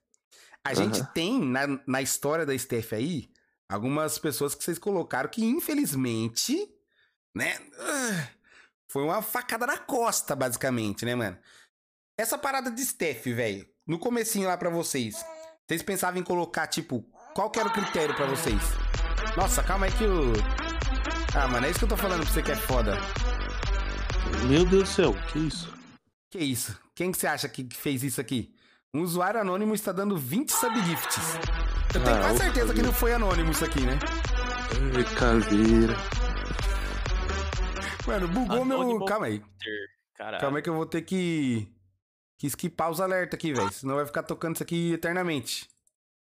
A gente Aham. tem na, na história da staff aí algumas pessoas que vocês colocaram que, infelizmente, né? Ah, Foi uma facada na costa, basicamente, né, mano? Essa parada de Steph, velho, no comecinho lá pra vocês, vocês pensavam em colocar, tipo, qual que era o critério pra vocês? Nossa, calma aí que o... Ah, mano, é isso que eu tô falando pra você que é foda. Meu Deus do céu, que isso? Que isso? Quem que você acha que fez isso aqui? Um usuário anônimo está dando 20 subgifts. Eu tenho Ah, quase certeza que não foi anônimo isso aqui, né? Caveira. Mano, bugou meu... Calma aí. Caralho. Calma aí que eu vou ter que... Que skipar os alertas aqui, velho. Senão vai ficar tocando isso aqui eternamente.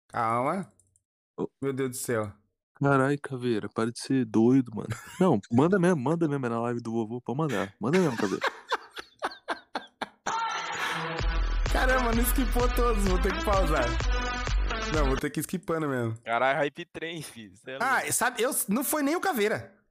Calma. Meu Deus do céu. Caralho, caveira, para de ser doido, mano. Não, manda mesmo, manda mesmo é na live do vovô, pode mandar. Manda mesmo, caveira. Caramba, não skipou todos. Vou ter que pausar. Não, vou ter que ir skipando mesmo. Caralho, hype trem, filho. É. Ah, sabe, eu, não foi nem o Caveira.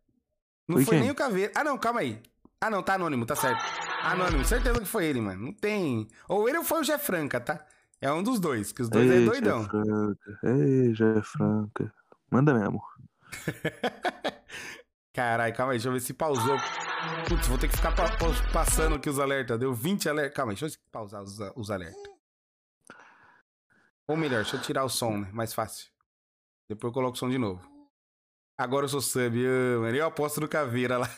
Não Foi foi nem o Caveira. Ah, não, calma aí. Ah, não, tá anônimo, tá certo. Anônimo, certeza que foi ele, mano. Não tem. Ou ele ou foi o Jé Franca, tá? É um dos dois, que os dois é Ei, doidão. Jé Franca. Ei, Jé Franca. Manda mesmo. Caralho, calma aí, deixa eu ver se pausou. Putz, vou ter que ficar pa- passando aqui os alertas. Deu 20 alertas. Calma aí, deixa eu pausar os, os alertas. Ou melhor, deixa eu tirar o som, né? Mais fácil. Depois eu coloco o som de novo. Agora eu sou sub, ah, mano. Eu aposto no Caveira lá.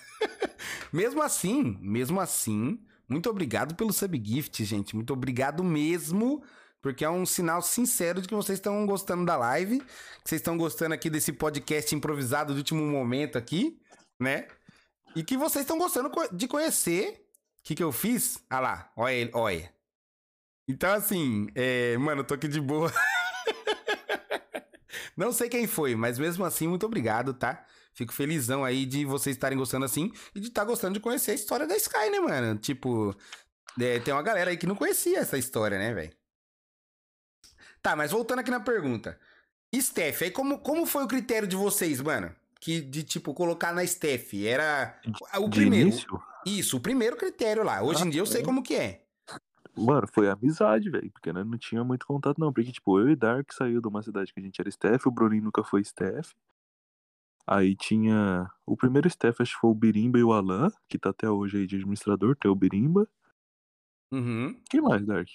mesmo assim, mesmo assim, muito obrigado pelo subgift, gente. Muito obrigado mesmo. Porque é um sinal sincero de que vocês estão gostando da live. Que vocês estão gostando aqui desse podcast improvisado de último momento aqui, né? E que vocês estão gostando de conhecer o que, que eu fiz. Ah lá, olha ele, olha. Então, assim, é, mano, eu tô aqui de boa. Não sei quem foi, mas mesmo assim, muito obrigado, tá? Fico felizão aí de vocês estarem gostando assim e de estar gostando de conhecer a história da Sky, né, mano? Tipo, é, tem uma galera aí que não conhecia essa história, né, velho? Tá, mas voltando aqui na pergunta. Steph, aí como, como foi o critério de vocês, mano? Que de, tipo, colocar na Steph? Era o De primeiro. início, Isso, o primeiro critério lá. Hoje em Ah, dia eu sei é. como que é. Mano, foi amizade, velho. Porque né, não tinha muito contato, não. Porque, tipo, eu e Dark saiu de uma cidade que a gente era Steph, o Bruninho nunca foi Steph. Aí tinha. O primeiro Steph, acho que foi o Birimba e o Alan, que tá até hoje aí de administrador, tem o Birimba. Uhum. Quem mais, Dark?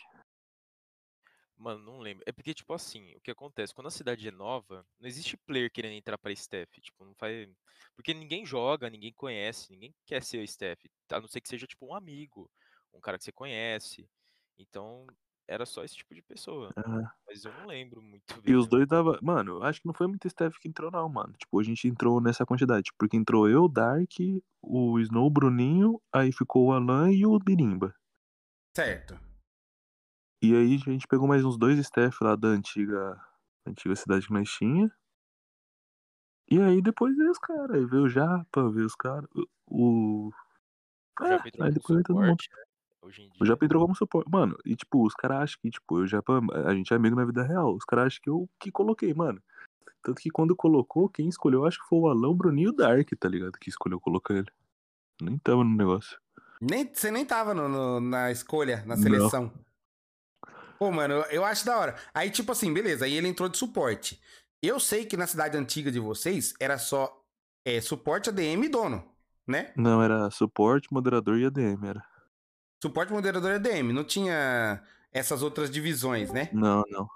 Mano, não lembro. É porque, tipo assim, o que acontece? Quando a cidade é nova, não existe player querendo entrar pra Steph. Tipo, não faz. Porque ninguém joga, ninguém conhece, ninguém quer ser o Steph. A não ser que seja, tipo, um amigo, um cara que você conhece. Então, era só esse tipo de pessoa. Ah, Mas eu não lembro muito E bem. os não. dois dava. Mano, acho que não foi muito Steph que entrou, não, mano. Tipo, a gente entrou nessa quantidade. Porque entrou eu, Dark, o Snow, o Bruninho, aí ficou o Alan e o Birimba. Certo. E aí a gente pegou mais uns dois Steph lá da antiga, antiga cidade que nós tinha. E aí depois veio os caras. Aí veio o Japa, veio os caras. O. É, entrou aí depois veio todo mundo. né? Hoje em O dia. Japa entrou como suporte. Mano, e tipo, os caras acham que, tipo, o Japa, a gente é amigo na vida real. Os caras acham que eu que coloquei, mano. Tanto que quando colocou, quem escolheu, acho que foi o Alão, o Bruninho e o Dark, tá ligado? Que escolheu colocar ele. Nem tava no negócio. Nem, você nem tava no- no- na escolha, na Não. seleção. Pô, mano, eu, eu acho da hora. Aí, tipo assim, beleza, aí ele entrou de suporte. Eu sei que na cidade antiga de vocês era só é, suporte ADM e dono, né? Não, era suporte, moderador e ADM, era. Suporte, moderador e ADM. Não tinha essas outras divisões, né? Não, não.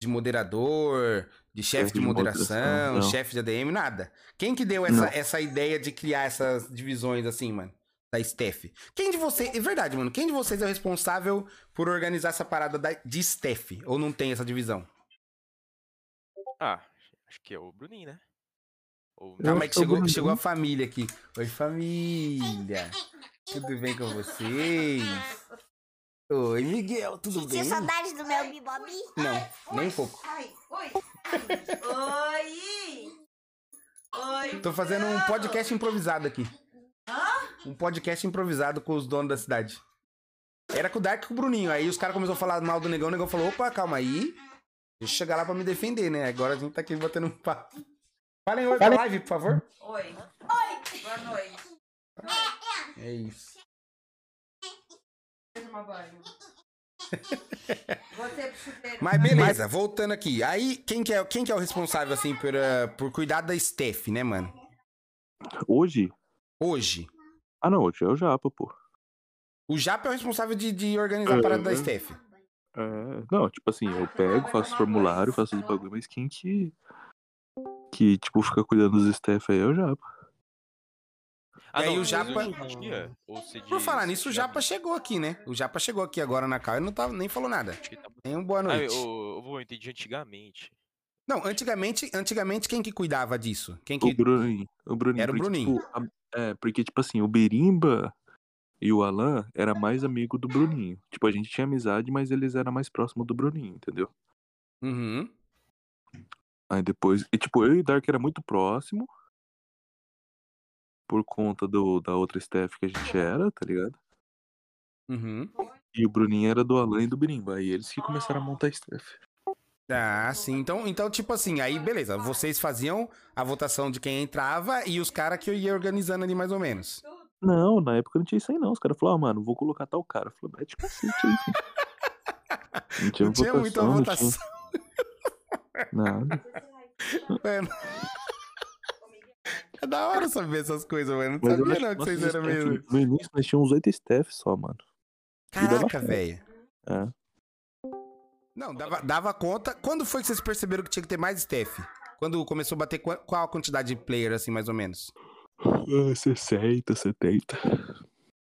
De moderador, de chefe de de moderação, moderação, não. chefe de ADM, nada. Quem que deu essa, Não. essa ideia de criar essas divisões assim, mano? Da Steph. Quem de vocês. É verdade, mano. Quem de vocês é o responsável por organizar essa parada da- de Steph? Ou não tem essa divisão? Ah, acho que é o Bruninho, né? Ou... Eu Calma aí acho que que é o chegou, chegou a família aqui. Oi, família. Tudo bem com vocês? Oi, Miguel, tudo Sentiu bem? saudade do meu bibobi? Não, nem um pouco. Ai, oi. Oi. Oi. Tô fazendo um podcast improvisado aqui. Um podcast improvisado com os donos da cidade. Era com o Dark e com o Bruninho. Aí os caras começaram a falar mal do negão. O negão falou: opa, calma aí. Deixa eu chegar lá pra me defender, né? Agora a gente tá aqui batendo um papo. Falem oi pra live, por favor. Oi. Oi. Boa noite. É isso. Mas beleza, voltando aqui. Aí, quem que é, quem que é o responsável, assim, por, ah, por cuidar da Steph, né, mano? Hoje, Hoje. Ah, não, hoje é o Japa, pô. O Japa é o responsável de, de organizar a parada da É. Steph. É, não, tipo assim, eu pego, faço os formulário, faço os bagulho, mas quem que. Que, tipo, fica cuidando dos staff aí é o Japa. Ah, E aí não, o Japa- dia, Por falar nisso, o Japa chegou aqui, né? O Japa chegou aqui agora na cal e não tava, nem falou nada. Tá- Nem um boa Ah, noite. eu, eu, eu entendi antigamente. Não, antigamente, antigamente quem que cuidava disso? Quem O que... Bruninho. O Bruninho. Era o porque, Bruninho. tipo, a- é, porque, tipo assim, o Berimba e o Alan era mais amigo do Bruninho. Tipo, a gente tinha amizade, mas eles eram mais próximos do Bruninho, entendeu? Uhum. Aí depois. E, tipo, eu e o Dark era muito próximo. Por conta do, da outra staff que a gente era, tá ligado? Uhum. E o Bruninho era do Alan e do Berimba. Aí eles que começaram a montar a staff. Ah, sim. Então, então, tipo assim, aí beleza. Vocês faziam a votação de quem entrava e os caras que eu ia organizando ali mais ou menos. Não, na época não tinha isso aí não. Os caras falaram, ah, mano, vou colocar tal cara. Eu falei, mete cacete aí. Não tinha Não tinha muita votação, não votação. tinha nada. Mano. É da hora saber essas coisas, mano. Não sabia não que vocês eram mesmo. No início nós tínhamos uns oito staff só, mano. Dava Caraca, velho. É. Não, dava, dava conta. Quando foi que vocês perceberam que tinha que ter mais staff? Quando começou a bater qua- qual a quantidade de player, assim, mais ou menos? Ah, 60, 70.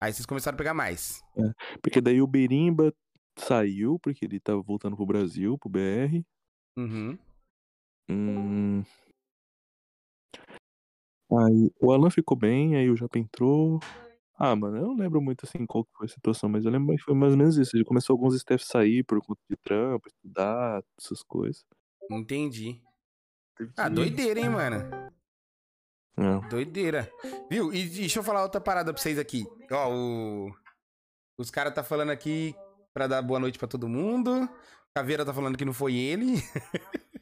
Aí vocês começaram a pegar mais. Porque daí o Berimba saiu, porque ele tava voltando pro Brasil, pro BR. Uhum. Hum... Aí o Alan ficou bem, aí o Japa entrou. Ah, mano, eu não lembro muito assim qual que foi a situação, mas eu lembro que foi mais ou menos isso. Ele começou alguns staff sair por conta de trampo, estudar, essas coisas. Entendi. Ah, doideira, hein, mano? É. Doideira. Viu? E deixa eu falar outra parada pra vocês aqui. Ó, o... Os caras tá falando aqui pra dar boa noite pra todo mundo. Caveira tá falando que não foi ele.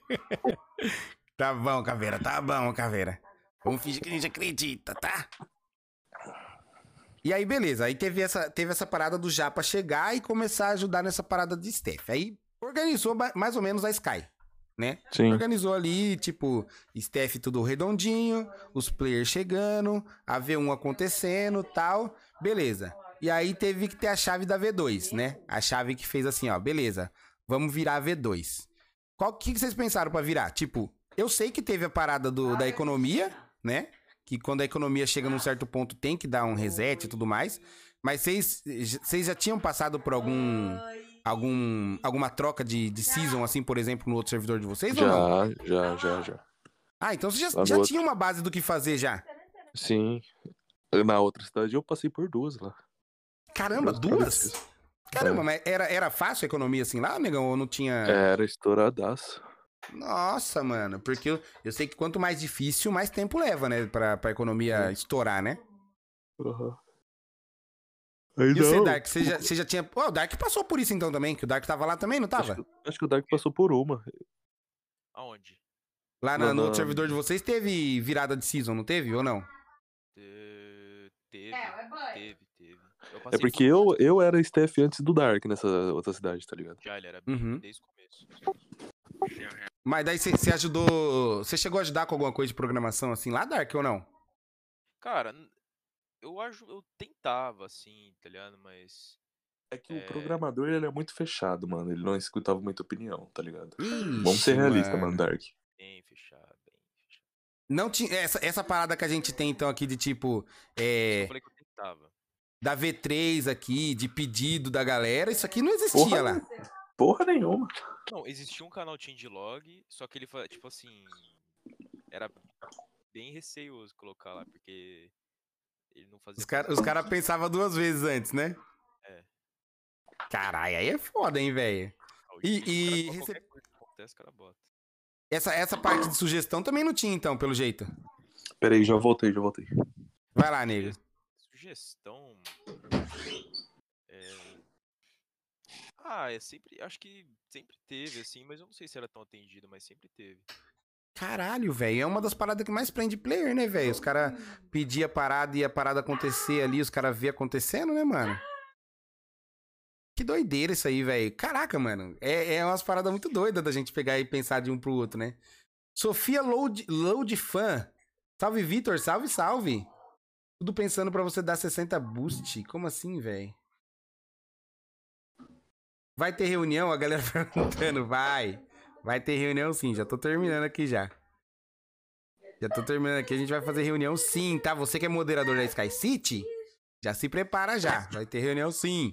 tá bom, Caveira, tá bom, Caveira. Vamos fingir que a gente acredita, tá? E aí, beleza. Aí teve essa, teve essa parada do Japa chegar e começar a ajudar nessa parada de Steph. Aí organizou mais ou menos a Sky, né? Sim. Organizou ali, tipo, Steph tudo redondinho, os players chegando, a V1 acontecendo tal. Beleza. E aí teve que ter a chave da V2, né? A chave que fez assim, ó, beleza, vamos virar a V2. Qual que, que vocês pensaram pra virar? Tipo, eu sei que teve a parada do, da economia, né? Que quando a economia chega num certo ponto tem que dar um reset e tudo mais. Mas vocês vocês já tinham passado por algum algum alguma troca de, de season assim, por exemplo, no outro servidor de vocês ou não? Já, já, já, já. Ah, então você já, já outro. tinha uma base do que fazer já. Sim. Na outra cidade eu passei por duas lá. Caramba, Duas duas? Caramba, É. mas era, era fácil a economia assim lá, negão? Ou não tinha. Era estouradaço. Nossa, mano. Porque eu, eu sei que quanto mais difícil, mais tempo leva, né? Pra, pra economia estourar, né? Uhum. Aí E você, Dark, você já, você já tinha. Ó, o Dark passou por isso então também, que o Dark tava lá também, não tava? Acho, que- acho que o Dark passou por uma. Aonde? Lá na- no outro servidor de vocês teve virada de season, não teve? Ou não? Te- Teve, É, teve, teve. É porque por- eu, eu era staff antes do Dark nessa outra cidade, tá ligado? Já, ele era Uhum. desde o começo. Mas daí você, ajudou. Você chegou a ajudar com alguma coisa de programação assim lá, Dark, ou não? Cara, eu acho, eu tentava, assim, tá ligado? Mas. É que É. o programador ele é muito fechado, mano. Ele não escutava muita opinião, tá ligado? Ixi, Vamos ser realistas, mano, Dark. Bem fechado, bem fechado. Não tinha. Essa, essa parada que a gente tem então aqui de tipo. É, Eu falei que eu tentava. da V3 aqui, de pedido da galera, isso aqui não existia Porra, lá. Porra nenhuma. Não, existia um canal changelog, só que ele foi, tipo assim. Era bem receioso colocar lá, porque ele não fazia. Os caras cara pensavam duas vezes antes, né? É. Caralho, aí é foda, hein, velho? E- e coisa que acontece, o cara bota. Essa, essa parte de sugestão também não tinha, então, pelo jeito. Pera aí, já voltei, já voltei. Vai lá, nego. Sugestão. É... Ah, é sempre. Acho que sempre teve, assim, mas eu não sei se era tão atendido, mas sempre teve. Caralho, velho. É uma das paradas que mais prende player, né, velho? Os caras pediam a parada e a parada acontecer ali, os caras vê acontecendo, né, mano? Que doideira isso aí, velho. Caraca, mano. É, é umas paradas muito doidas da gente pegar e pensar de um pro outro, né? Sofia Load, Load Fan. Salve, Vitor. Salve, salve. Tudo pensando pra você dar 60 boost. Como assim, velho? Vai ter reunião? A galera perguntando. Vai. Vai ter reunião sim. Já tô terminando aqui já. Já tô terminando aqui. A gente vai fazer reunião sim, tá? Você que é moderador da Sky City, já se prepara já. Vai ter reunião sim.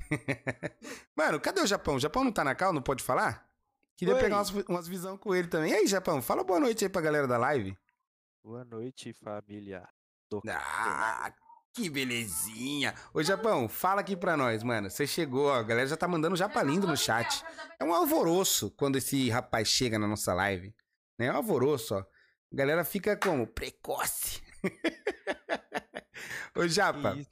Mano, cadê o Japão? O Japão não tá na cal? Não pode falar? Queria Oi. pegar umas, umas visão com ele também. E aí, Japão? Fala boa noite aí pra galera da live. Boa noite, família. do Ah, que belezinha. Ô, Japão, fala aqui pra nós, mano. Você chegou, ó. A galera já tá mandando japa lindo no chat. É um alvoroço quando esse rapaz chega na nossa live. Né? É um alvoroço, ó. A galera fica como? Precoce. Ô, Japa, Isso.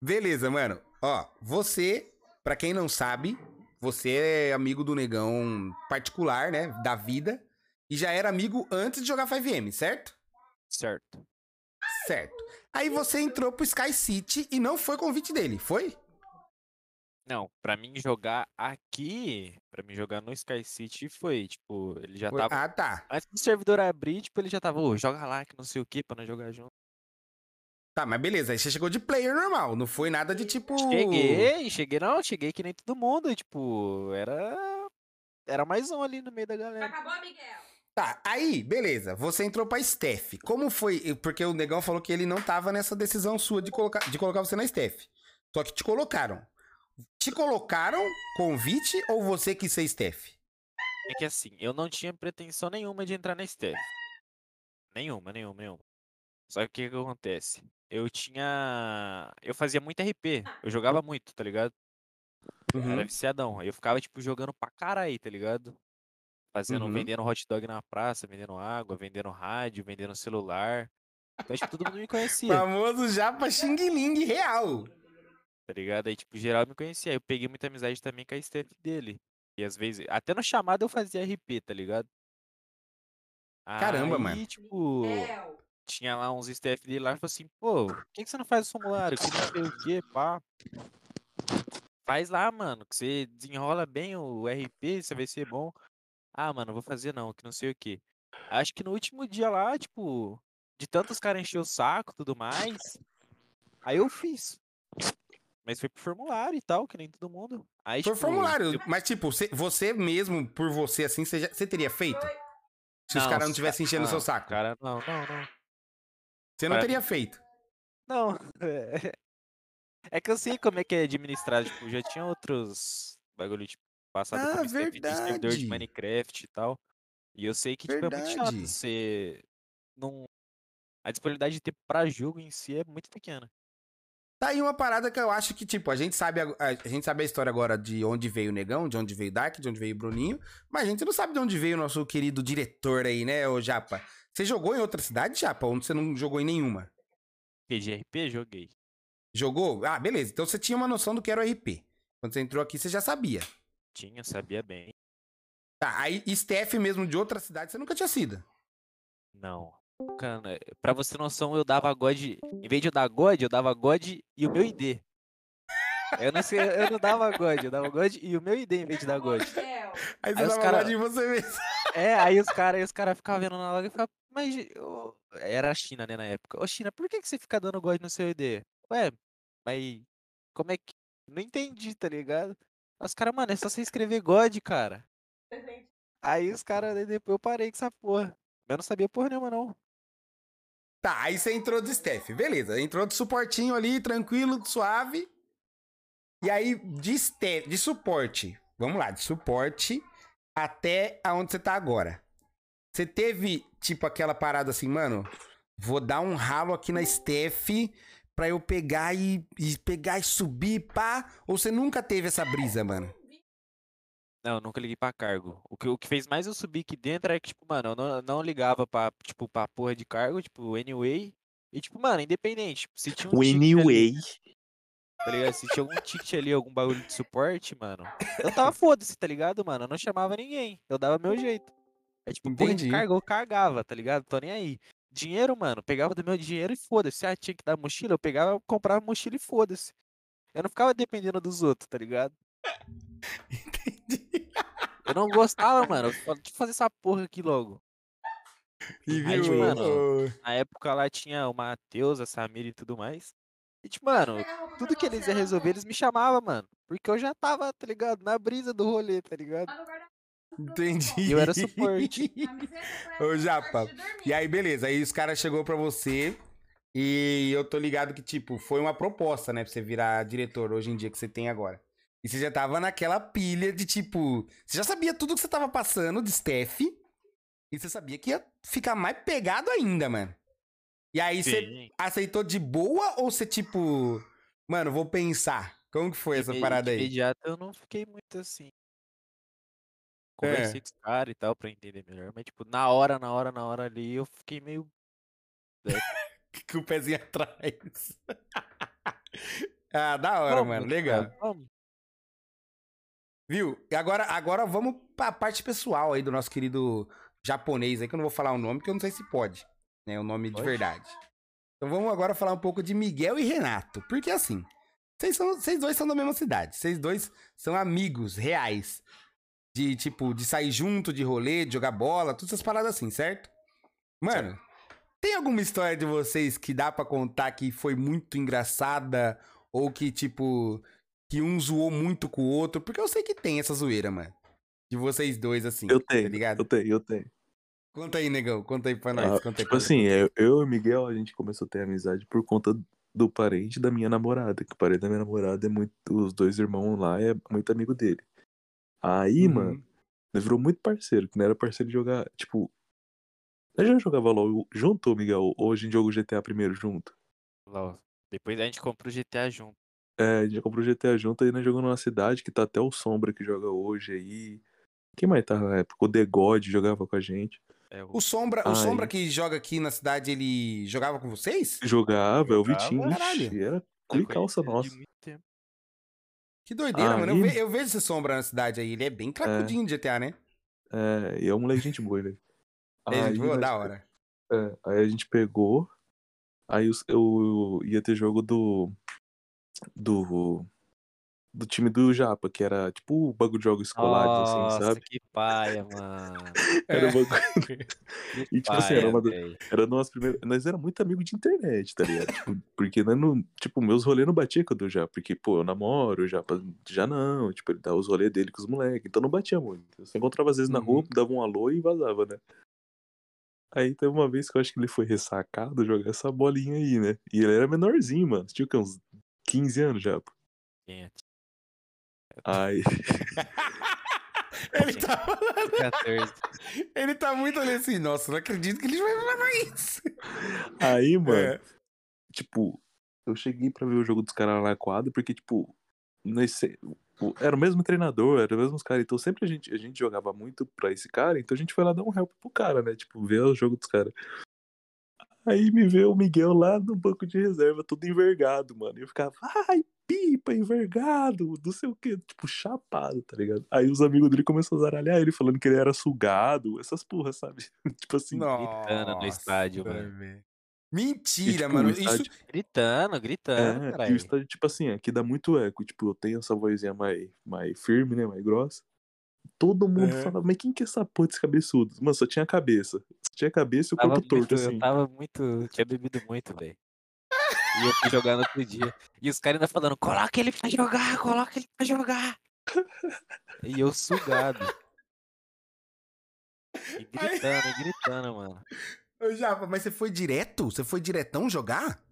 beleza, mano. Ó, você, pra quem não sabe, você é amigo do negão particular, né? Da vida. E já era amigo antes de jogar 5M, certo? Certo. Certo. Aí você entrou pro Sky City e não foi convite dele, foi? Não, pra mim jogar aqui, pra mim jogar no Sky City foi, tipo, ele já Foi- tava. Ah, tá. Antes do servidor abrir, tipo, ele já tava, ô, joga lá que não sei o que, pra nós jogar junto. Tá, mas beleza. Aí você chegou de player normal. Não foi nada de tipo. Cheguei, cheguei, não, cheguei que nem todo mundo, tipo, era. Era mais um ali no meio da galera. Acabou, Miguel? Tá, aí, beleza. Você entrou pra Steph. Como foi? Porque o negão falou que ele não tava nessa decisão sua de colocar, de colocar você na Steph. Só que te colocaram. Te colocaram convite ou você quis ser Steph? É que assim, eu não tinha pretensão nenhuma de entrar na Steph. Nenhuma, nenhuma, nenhuma. Só que o que que acontece? Eu tinha. Eu fazia muito RP. Eu jogava muito, tá ligado? Uhum. Era viciadão. Eu ficava, tipo, jogando pra caralho, tá ligado? Fazendo, Uhum. vendendo hot dog na praça, vendendo água, vendendo rádio, vendendo celular. Então, tipo, todo mundo me conhecia, Famoso Japa Xing Ling real. tá ligado? Aí, tipo, geral me conhecia. Aí eu peguei muita amizade também com a Steph dele. E às vezes, até no chamado eu fazia RP, tá ligado? Caramba, Aí, mano. tipo, tinha lá uns staff dele lá e falou assim, pô, por que, que você não faz o formulário? Que não sei o que, pá. Faz lá, mano, que você desenrola bem o RP, você vai ser bom. Ah, mano, vou fazer não, que não sei o que. Acho que no último dia lá, tipo, de tantos caras encher o saco e tudo mais, aí eu fiz. Mas foi pro formulário e tal, que nem todo mundo. Aí, Foi tipo, formulário. eu- Mas, tipo, você, mesmo, por você assim, você, já- você teria feito? Se os Não, caras não os tivessem enchendo o seu saco. Cara, não, não, não. Você não cara- teria feito. Não, é... é que eu sei como é que é administrado, tipo, já tinha outros bagulho, tipo, passado Ah, servidor verdade. de Minecraft e tal. E eu sei que, tipo, é muito chato você não... A disponibilidade de tempo pra jogo em si é muito pequena. Tá aí uma parada que eu acho que, tipo, a gente sabe a, a- a gente sabe a história agora de onde veio o Negão, de onde veio o Dark, de onde veio o Bruninho, mas a gente não sabe de onde veio o nosso querido diretor aí, né, ô Japa? Você jogou em outra cidade, Japa, ou você não jogou em nenhuma? PGRP, joguei. Jogou? Ah, beleza. Então você tinha uma noção do que era o RP. Quando você entrou aqui, você já sabia. Tinha, sabia bem. Tá, aí Steph mesmo de outra cidade, você nunca tinha sido. Não. Cara, pra você ter noção, eu dava God. Em vez de eu dar God, eu dava God e o meu ID. Eu não sei, eu não dava God, eu dava God e o meu ID em vez de dar God. Aí você Aí os dava cara- cara... de você mesmo. É, aí os caras cara ficavam vendo na log e falavam, mas ô, era a China, né, na época. Ô, China, por que, que você fica dando God no seu ID? Ué, mas como é que. Não entendi, tá ligado? Os caras, mano, é só você escrever God, cara. Aí os caras, depois eu parei com essa porra. Eu não sabia porra nenhuma, não. Tá, aí você entrou de Steph, beleza. Entrou de suportinho ali, tranquilo, suave. E aí, de, Steph, de suporte, vamos lá, de suporte até aonde você tá agora. Você teve, tipo, aquela parada assim, mano, vou dar um ralo aqui na Steph pra eu pegar e, e pegar e subir, pá? Ou você nunca teve essa brisa, mano? Não, eu nunca liguei pra cargo. O que, o que fez mais eu subir aqui dentro é que, tipo, mano, eu não, não ligava pra, tipo, pra porra de cargo, tipo, anyway. E, tipo, mano, independente. Tipo, se tinha um O ticket ali- anyway. tá ligado? Se tinha algum ticket ali, algum bagulho de suporte, mano, eu tava foda-se, tá ligado, mano? Eu não chamava ninguém. Eu dava meu jeito. É tipo, porra de carga, eu cagava, tá ligado? Tô nem aí. Dinheiro, mano, pepegava do meu dinheiro e foda-se. Ah, tinha que dar mochila, eu pegava, comprava mochila e foda-se. Eu não ficava dependendo dos outros, tá ligado? Entendi. Eu não gostava, mano. Deixa eu fazer essa porra aqui logo. E Aí, viu, tipo, mano, na época lá tinha o Matheus, a Samira e tudo mais. E, tipo, mano, tudo que eles iam resolver, eles me chamavam, mano. Porque eu já tava, tá ligado? Na brisa do rolê, tá ligado? Entendi. E eu era suporte. Ô, Japa, E aí, beleza. Aí os caras chegou pra você e eu tô ligado que, tipo, foi uma proposta, né? Pra você virar diretor hoje em dia que você tem agora. E você já tava naquela pilha de, tipo... Você já sabia tudo que você tava passando de Steph. E você sabia que ia ficar mais pegado ainda, mano. E aí você Sim. aceitou de boa ou você, tipo... Mano, vou pensar. Como que foi essa parada de aí? imediato eu não fiquei muito assim. É. Conversei com os caras e tal pra entender melhor. Mas, tipo, na hora, na hora, na hora ali, eu fiquei meio. Com o pezinho atrás. ah, da hora, Vamos, mano. Legal. Vamos. Viu? E agora, agora vamos pra parte pessoal aí do nosso querido japonês aí, que eu não vou falar o nome, porque eu não sei se pode, né? O nome de Pode? verdade. Então vamos agora falar um pouco de Miguel e Renato. Porque assim, vocês, são, vocês dois são da mesma cidade. Vocês dois são amigos reais. De, tipo, de sair junto, de rolê, de jogar bola, todas essas paradas assim, certo? Mano, tem alguma história de vocês que dá pra contar que foi muito engraçada? Ou que, tipo, que um zoou muito com o outro? Porque eu sei que tem essa zoeira, mano. De vocês dois, assim. Eu Tá tenho, ligado? eu tenho, eu tenho. Conta aí, negão. Conta aí pra nós. Ah, conta aí tipo assim, eu, eu e o Miguel, a gente começou a ter amizade por conta do parente da minha namorada. Que o parente da minha namorada é muito. Os dois irmãos lá é muito amigo dele. Aí, Uhum. mano, nós virou muito parceiro, que não era parceiro de jogar. Tipo. Nós já jogava LOL junto, Miguel? Ou a gente jogou GTA primeiro junto? Ó. Depois a gente comprou o GTA junto. É, a gente comprou o GTA junto, aí nós jogamos numa cidade que tá até o Sombra que joga hoje aí. Quem mais tava na época? O The God jogava com a gente. É, o... O Sombra, o Ai. Sombra que joga aqui na cidade, ele jogava com vocês? Jogava, é o Jogava, Vitinho. caralho. Ixi, era e calça nossa. Que doideira, Aí- mano. Eu, ve- eu vejo esse Sombra na cidade aí. Ele é bem cracudinho de GTA, né? É, e é um moleque gente boa, né? É, gente boa, da hora. é, aí a gente pegou. Aí os- eu ia ter jogo do. Do. Do time do Japa, que era tipo o bagulho de jogos escolares, Nossa, assim, sabe? que paia, mano. Era, um bagulho- Que E, tipo assim, paia, era uma véi. era nós era muito amigo de internet, tá ligado? Tipo, porque nós não. Tipo, meus rolês não batia com o do Japa. Porque, pô, eu namoro, o Japa já não. Tipo, ele dava os rolês dele com os moleques. Então não batia muito. Eu só encontrava às vezes na Uhum. rua, dava um alô e vazava, né? Aí teve uma vez que eu acho que ele foi ressacado jogar essa bolinha aí, né? E ele era menorzinho, mano. Tinha o quê? Uns 15 anos já. pô. É? Aí. Ele tá falando. 14. Ele tá muito olhando assim, nossa, não acredito que ele vai falar isso. Aí, mano. É. tipo, eu cheguei pra ver o jogo dos caras lá na quadra, porque, tipo, nesse, era o mesmo treinador, era os mesmos caras, então sempre a gente, a gente jogava muito pra esse cara, então a gente foi lá dar um help pro cara, né? Tipo, ver o jogo dos caras. Aí me vê o Miguel lá no banco de reserva, todo envergado, mano. E eu ficava, ai, pipa, envergado, não sei o que, tipo, chapado, tá ligado? Aí os amigos dele começaram a zaralhar ele, falando que ele era sugado, essas porras, sabe? tipo assim. Gritando no estádio, Nossa, mano. velho. e, Mentira, tipo, mano. o Isso, estádio- Gritando, gritando, É, e caralho. o estádio, tipo assim, aqui dá muito eco. Tipo, eu tenho essa vozinha mais, mais firme, né? Mais grossa. Todo mundo É. fala, mas quem que é essa porra desse cabeçudo? Mano, só tinha a cabeça. Só tinha a cabeça e o Tava corpo torto, muito, assim. Eu tava muito. Tinha bebido muito, velho. E eu fui jogar no outro dia. E os caras ainda falando, coloca ele pra jogar, coloca ele pra jogar. E eu sugado. E gritando, e gritando, mano. Ô, Japa, mas você foi direto? Você foi diretão jogar?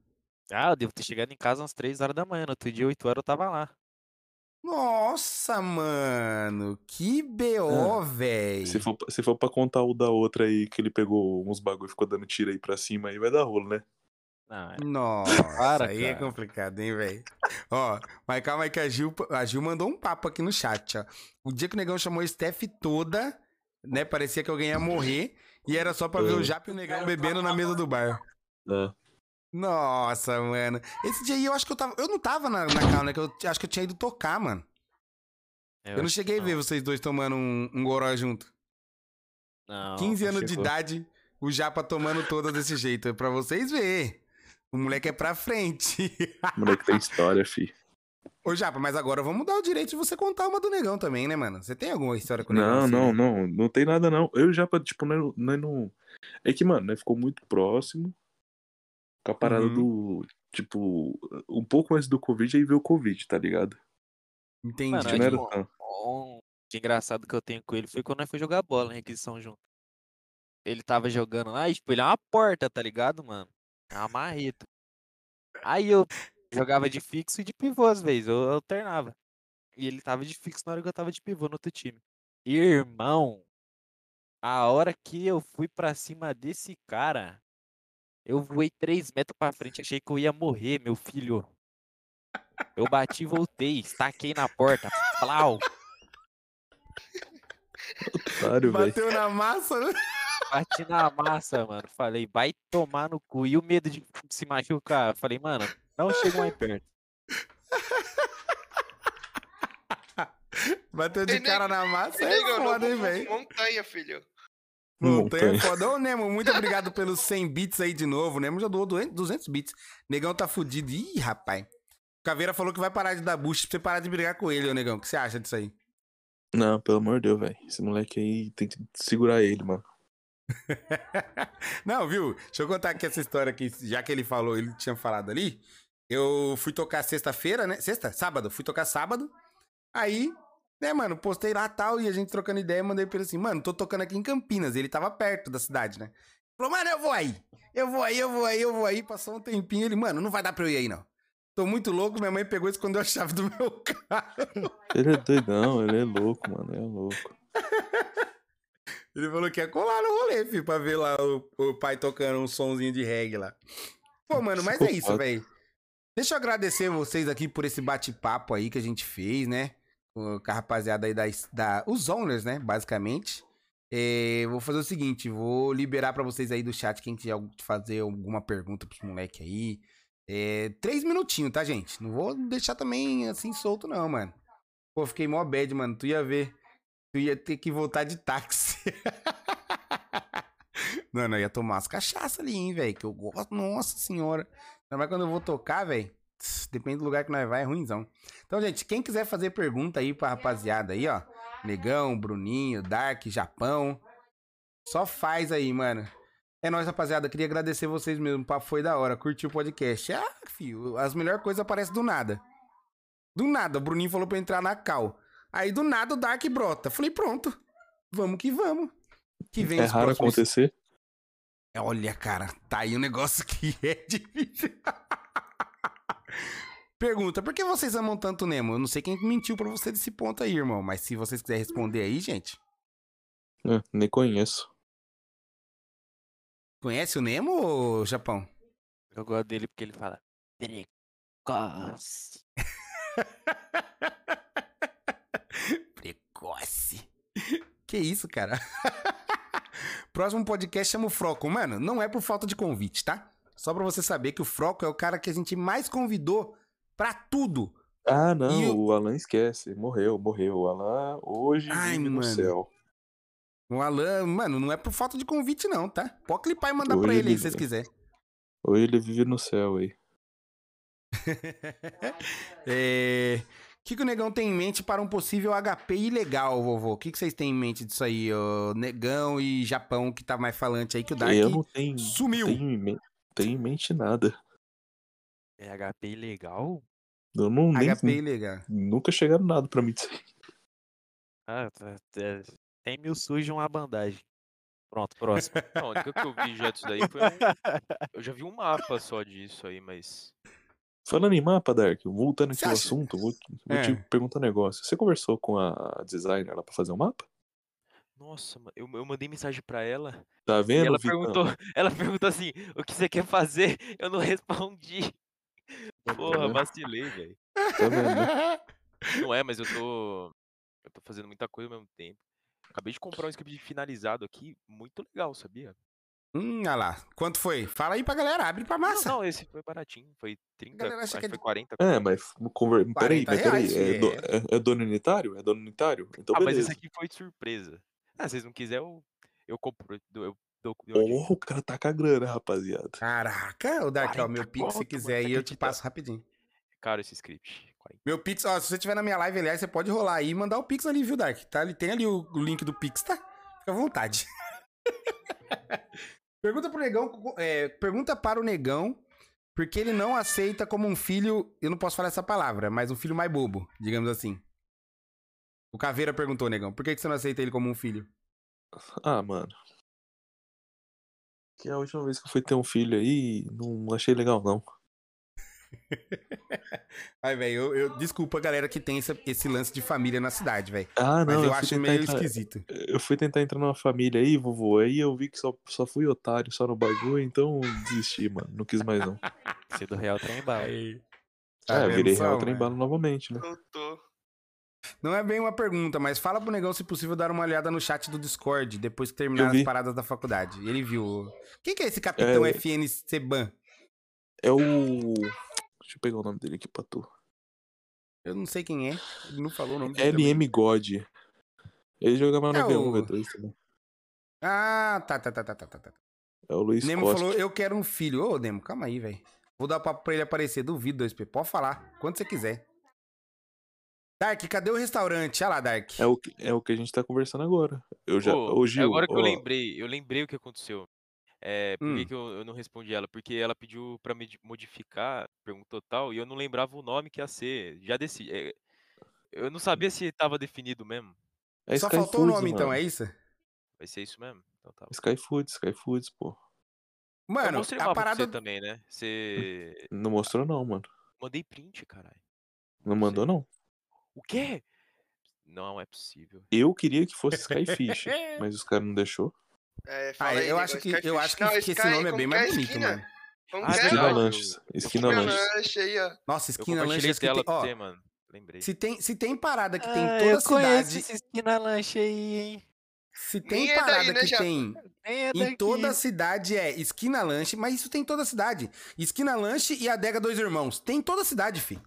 Ah, eu devo ter chegado em casa às 3 horas da manhã. No outro dia, 8 horas, eu tava lá. Nossa, mano. Que BO, véi. Se for, se for pra contar o da outra aí, que ele pegou uns bagulho e ficou dando tiro aí pra cima, aí vai dar rolo, né? Não, é- Nossa, Para, aí é complicado, hein, velho? Ó, mas calma aí que a Gil, a Gil mandou um papo aqui no chat, ó. O dia que o Negão chamou a Steph toda, né, parecia que alguém ia morrer, e era só pra ver o É. Japa e o Negão bebendo na mesa do bar. É. Nossa, mano. Esse dia aí eu acho que eu tava. Eu não tava na, na cal, né? Que eu acho que eu tinha ido tocar, mano. Eu, não acho que cheguei a ver vocês dois tomando um, um goró junto. Não, 15 não anos de chegou. idade, o Japa tomando todas desse jeito. É pra vocês ver. O moleque é pra frente. O moleque tem história, fi. Ô, Japa, mas agora vamos dar o direito de você contar uma do negão também, né, mano? Você tem alguma história com o negão? Não, assim, não, né? não. Não tem nada, não. Eu já, tipo, nós, nós não. É que, mano, né, ficou muito próximo com a parada Uhum. do. Tipo, um pouco antes do Covid, aí veio o Covid, tá ligado? Entendi. Mano, Que não era tipo, tão. um de engraçado que eu tenho com ele foi quando nós foi jogar bola em requisição junto. Ele tava jogando lá e, tipo, ele é uma porta, tá ligado, mano? É uma marreta. Aí eu jogava de fixo e de pivô às vezes, eu alternava. E ele tava de fixo na hora que eu tava de pivô no outro time. Irmão, a hora que eu fui pra cima desse cara, eu voei 3 metros pra frente, achei que eu ia morrer, meu filho. Eu bati e voltei, estaquei na porta. Plau! Otário, velho. Bateu na massa, né? Bati na massa, mano. Falei, vai tomar no cu. E o medo de se machucar? Falei, mano, não chega mais perto. Bateu de cara na massa, é foda, hein, velho? Montanha, filho. Montanha é Montanha. foda. Ô, Nemo, muito obrigado pelos 100 bits aí de novo. O Nemo já doou 200 200 bits. Negão tá fudido. Ih, rapaz. Caveira falou que vai parar de dar boost pra você parar de brigar com ele, ô Negão. O que você acha disso aí? Não, pelo amor de Deus, velho. Esse moleque aí tem que segurar ele, mano. Não, viu? Deixa eu contar aqui essa história aqui. Já que ele falou, ele tinha falado ali. Eu fui tocar sexta-feira, né? Sexta? Sábado. Fui tocar sábado. Aí, né, mano, postei lá tal e a gente trocando ideia, mandei pra ele assim, mano, tô tocando aqui em Campinas. Ele tava perto da cidade, né? Falou, mano, eu vou aí. Eu vou aí, eu vou aí, eu vou aí. Passou um tempinho, ele, mano, não vai dar pra eu ir aí, não. Tô muito louco, minha mãe pegou e escondeu a chave do meu carro. Ele é doidão, ele é louco, mano. Ele é louco. Ele falou que ia colar no rolê, filho, pra ver lá o, o pai tocando um sonzinho de reggae lá. Pô, mano, mas é isso, velho. Deixa eu agradecer vocês aqui por esse bate-papo aí que a gente fez, né? Com a rapaziada aí da, da os owners, né? Basicamente. É, vou fazer o seguinte, vou liberar pra vocês aí do chat quem quiser fazer alguma pergunta pros moleque aí. É, três minutinhos, tá, gente? Não vou deixar também assim solto, não, mano. Pô, fiquei mó bad, mano. Tu ia ver. Tu ia ter que voltar de táxi. Mano, eu ia tomar umas cachaças ali, hein, velho. Que eu gosto. Nossa senhora. Ainda mais quando eu vou tocar, velho. Depende do lugar que nós vai, é ruimzão. Então, gente, quem quiser fazer pergunta aí pra rapaziada aí, ó. Negão, Bruninho, Dark, Japão. Só faz aí, mano. É nóis, rapaziada. Queria agradecer vocês mesmo. O papo foi da hora. Curtiu o podcast. Ah, filho, as melhores coisas aparecem do nada. Do nada, o Bruninho falou pra entrar na cal. Aí do nada o Dark brota. Falei, pronto. Vamos que vamos. Que vem É raro próximos- acontecer. Olha, cara, tá aí um negócio que é difícil. Pergunta, por que vocês amam tanto o Nemo? Eu não sei quem mentiu pra você desse ponto aí, irmão. Mas se vocês quiserem responder aí, gente. É, nem conheço. Conhece o Nemo ou Japão? Eu gosto dele porque ele fala. Precoce. Precoce. Que isso, cara? Próximo podcast chama o Froco. Mano, não é por falta de convite, tá? Só pra você saber que o Froco é o cara que a gente mais convidou pra tudo. Ah, não, o- Alan esquece. Morreu, morreu. O Alan hoje Ai, vive no mano. céu. O Alan, mano, não é por falta de convite, não, tá? Pode clipar e mandar pra Hoje ele aí ele- se vocês quiserem. Hoje ele vive no céu aí. É... O que, que o Negão tem em mente para um possível HP ilegal, vovô? O que, que vocês têm em mente disso aí, ô? Negão e Japão, que tá mais falante aí, que o Dark Eu não tenho, sumiu. tenho, em men- tenho em mente nada. É HP ilegal? Eu não nem, HP ilegal. nunca chegaram nada pra mim disso aí. Ah, tá, tá. 100 mil sujos uma bandagem. Pronto, próximo. Não, a única que eu vi já disso daí foi um... Eu já vi um mapa só disso aí, mas... Falando em mapa, Dark, voltando aqui ao assunto, vou, vou te É. perguntar um negócio. Você conversou com a designer lá pra fazer um mapa? Nossa, eu, eu mandei mensagem pra ela Tá e vendo, ela Vitão? perguntou, ela perguntou assim, o que você quer fazer? Eu não respondi. Porra, vacilei, velho. Tá vendo? Não é, mas eu tô. Eu tô fazendo muita coisa ao mesmo tempo. Acabei de comprar um script finalizado aqui, muito legal, sabia? Hum, olha lá. Quanto foi? Fala aí pra galera, abre pra massa. Não, não, esse foi baratinho. Foi 30, galera acha acho que é foi 40. É, mas conver... peraí, 40 mas peraí, reais, é, do... filho, é, é dono unitário? É dono unitário? Então ah, mas beleza. esse aqui foi de surpresa. Ah, se vocês não quiserem, eu, eu compro. Eu, Oh, o cara tá com a grana, rapaziada. Caraca, o Dark, ó, 40 meu pix, se quiser aí, eu te passo rapidinho. Caro esse script. 40. Meu pix, ó, se você tiver na minha live, aliás, você pode rolar aí e mandar o pix ali, viu, Dark? Tá? Ele tem ali o, o link do pix, tá? Fica à vontade. Pergunta pro negão. é, pergunta para o negão. Porque ele não aceita como um filho. Eu não posso falar essa palavra, mas um filho mais bobo, digamos assim. O Caveira perguntou, negão, por que, que você não aceita ele como um filho? Ah, mano. Que a última vez que eu fui ter um filho aí, não achei legal, não. Ai, velho, eu, eu- desculpa a galera que tem esse, esse lance de família na cidade, velho. Ah, Mas não, eu fui acho meio entrar- esquisito. Eu fui tentar entrar numa família aí, vovô, aí eu vi que só, só fui otário só no bagulho, então desisti, mano. Não quis mais, não. Se do real trem bala. Aí. Tá é, vendo virei real trembalo novamente, né? Voltou. Não é bem uma pergunta, mas fala pro negão se possível dar uma olhada no chat do Discord depois que terminar as paradas da faculdade. Ele viu. Quem que é esse capitão É. FN Seban? É o. Deixa eu pegar o nome dele aqui pra tu. Eu não sei quem é. Ele não falou o nome dele. também. LM God. Ele jogava no É V1, o- V2 também. Ah, tá, tá, tá, tá, tá, tá. tá. É o Luiz Nemo Costa. falou, eu quero um filho. Ô, Nemo, calma aí, velho. Vou dar papo pra ele aparecer. Duvido, 2P. Pode falar, quando você quiser. Dark, cadê o restaurante? Olha lá, Dark. É o, que- é o que a gente tá conversando agora. Eu já. Ô, Ô, Gil, agora que eu lembrei, eu lembrei o que aconteceu. É, por que Hum. que eu, eu não respondi ela? Porque ela pediu pra me modificar, perguntou tal, e eu não lembrava o nome que ia ser. Já decidi. é, eu não sabia se tava definido mesmo. É Só Sky faltou o Foods, nome, então, mano. é isso? Vai ser isso mesmo? Então tá. Sky Foods, Sky Foods, pô. Mano, o a parada. você também, né? Você. Não mostrou, não, mano. Mandei print, caralho. Não mandou, não. O quê? Não é possível. Eu queria que fosse Skyfish, mas os caras não deixou. É, Ah, aí, eu acho que, eu acho que, Não, que esse Sky, nome é bem é mais bonito, esquina? mano. Como Ah, que é? Esquina Lanches. Esquina Lanches. lanche aí, ó. Nossa, Eu esquina compartilhei lanches que tela tem, ó, você, mano. Lembrei. se tem, se tem parada que tem Ah, toda eu a cidade, esse esquina lanche aí, hein? se tem Nem é daí, parada né, que tem é em toda a cidade é esquina lanche, mas isso tem em toda a cidade. Esquina lanche e adega dois irmãos. Tem em toda a cidade, fi.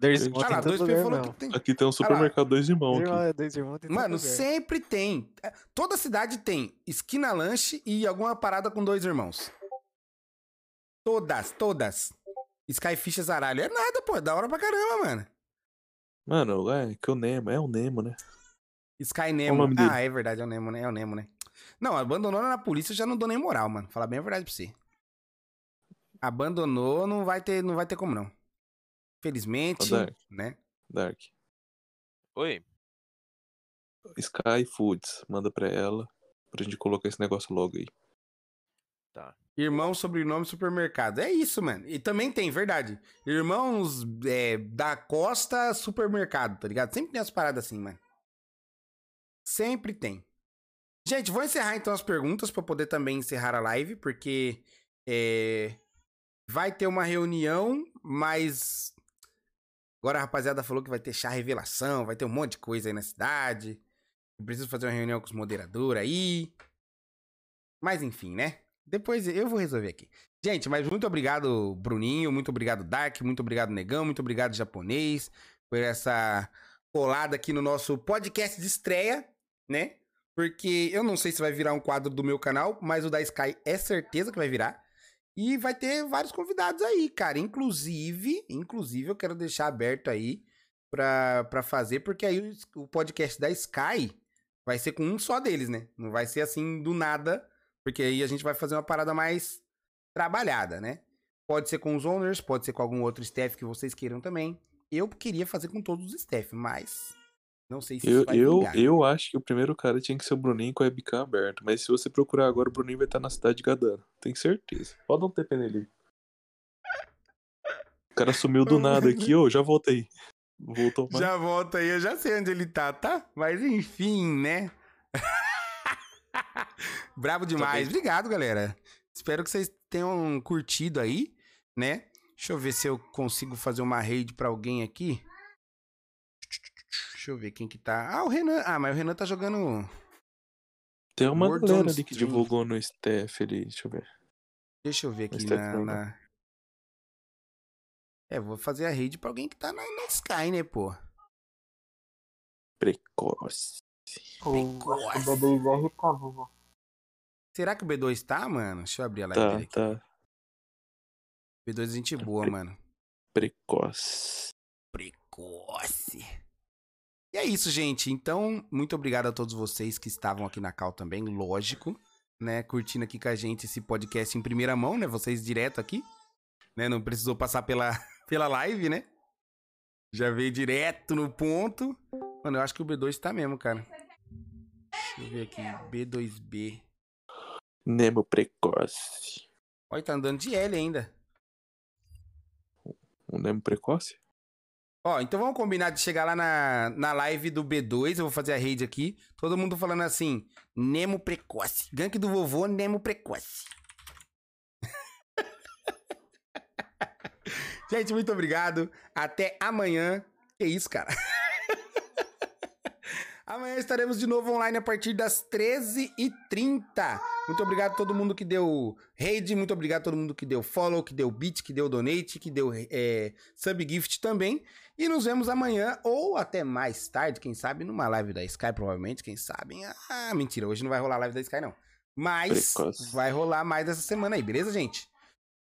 Dois Ah irmãos Ah lá, 2P lugar, falou que tem. Aqui tem um supermercado dois irmãos Dois aqui. irmãos, dois irmãos Mano, lugar. sempre tem. É, Toda cidade tem esquina lanche e alguma parada com dois irmãos. Todas, todas. Skyfish Zaralho. É nada, pô. É da hora pra caramba, mano. Mano, é que o Nemo, é o Nemo, né? Sky Nemo. nome dele? Ah, é verdade, é o Nemo, né? É o Nemo, né? Não, abandonou na polícia eu já não dou nem moral, mano. Falar bem a verdade pra você. Abandonou, não vai ter, não vai ter como não. Felizmente, Ô, Dark. né? Dark. Oi? Sky Foods, manda pra ela pra gente colocar esse negócio logo aí. Irmão, sobrenome, supermercado. É isso, mano. E também tem, verdade. Irmãos é, da Costa, supermercado, tá ligado? Sempre tem as paradas assim, mano. Sempre tem. Gente, vou encerrar então as perguntas pra poder também encerrar a live, porque é, vai ter uma reunião, mas agora a rapaziada falou que vai ter chá revelação, vai ter um monte de coisa aí na cidade. Eu preciso fazer uma reunião com os moderadores aí. Mas enfim, né? Depois eu vou resolver aqui. Gente, mas muito obrigado, Bruninho. Muito obrigado, Dark. Muito obrigado, Negão. Muito obrigado, Japonês, por essa colada aqui no nosso podcast de estreia, né? Porque eu não sei se vai virar um quadro do meu canal, mas o da Sky é certeza que vai virar. E vai ter vários convidados aí, cara. Inclusive, inclusive eu quero deixar aberto aí pra, pra fazer, porque aí o, o podcast da Sky vai ser com um só deles, né? Não vai ser assim do nada, porque aí a gente vai fazer uma parada mais trabalhada, né? Pode ser com os owners, pode ser com algum outro staff que vocês queiram também. Eu queria fazer com todos os staff, mas não sei se Eu, isso vai eu, vingar. eu acho que o primeiro cara tinha que ser o Bruninho com a webcam aberta. Mas se você procurar agora, o Bruninho vai estar na cidade de Gadana. Tenho certeza. Pode dar um TP nele. O cara sumiu do nada aqui, ô, já voltei. Voltou mais. Já volta aí, eu já sei onde ele tá, tá? Mas enfim, né? Bravo demais. Obrigado, galera. Espero que vocês tenham curtido aí, né? Deixa eu ver se eu consigo fazer uma raid pra alguém aqui. Deixa eu ver quem que tá. Ah, o Renan. Ah, mas o Renan tá jogando. Tem uma Words galera ali que divulgou no staff ali. Deixa eu ver. Deixa eu ver aqui na, na- É, vou fazer a raid pra alguém que tá na, na Sky, né, pô? Precoce. Será que o B2 tá, mano? Deixa eu abrir a live Tá, dele aqui. tá. B2 é gente boa, mano. Precoce. precoce. E é isso, gente. Então, muito obrigado a todos vocês que estavam aqui na cal também, lógico, né, curtindo aqui com a gente esse podcast em primeira mão, né? Vocês direto aqui, né? Não precisou passar pela, pela live, né? Já veio direto no ponto. Mano, eu acho que o B2 tá mesmo, cara. Deixa eu ver aqui. B2B. Nemo precoce. Olha, tá andando de L ainda. Um Nemo precoce? Ó, então vamos combinar de chegar lá na, na live do B2. Eu vou fazer a rede aqui. Todo mundo falando assim: Nemo precoce. Gank do vovô, Nemo precoce. Gente, muito obrigado. Até amanhã. Que isso, cara? Amanhã estaremos de novo online a partir das 13h30. Muito obrigado a todo mundo que deu raid, muito obrigado a todo mundo que deu follow, que deu beat, que deu donate, que deu é, sub gift também. E nos vemos amanhã ou até mais tarde, quem sabe, numa live da Sky, provavelmente, quem sabe. Ah, mentira, hoje não vai rolar live da Sky, não. Mas Precoce. vai rolar mais essa semana aí, beleza, gente?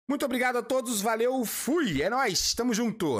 Muito obrigado a todos, valeu, fui, é nóis, tamo junto.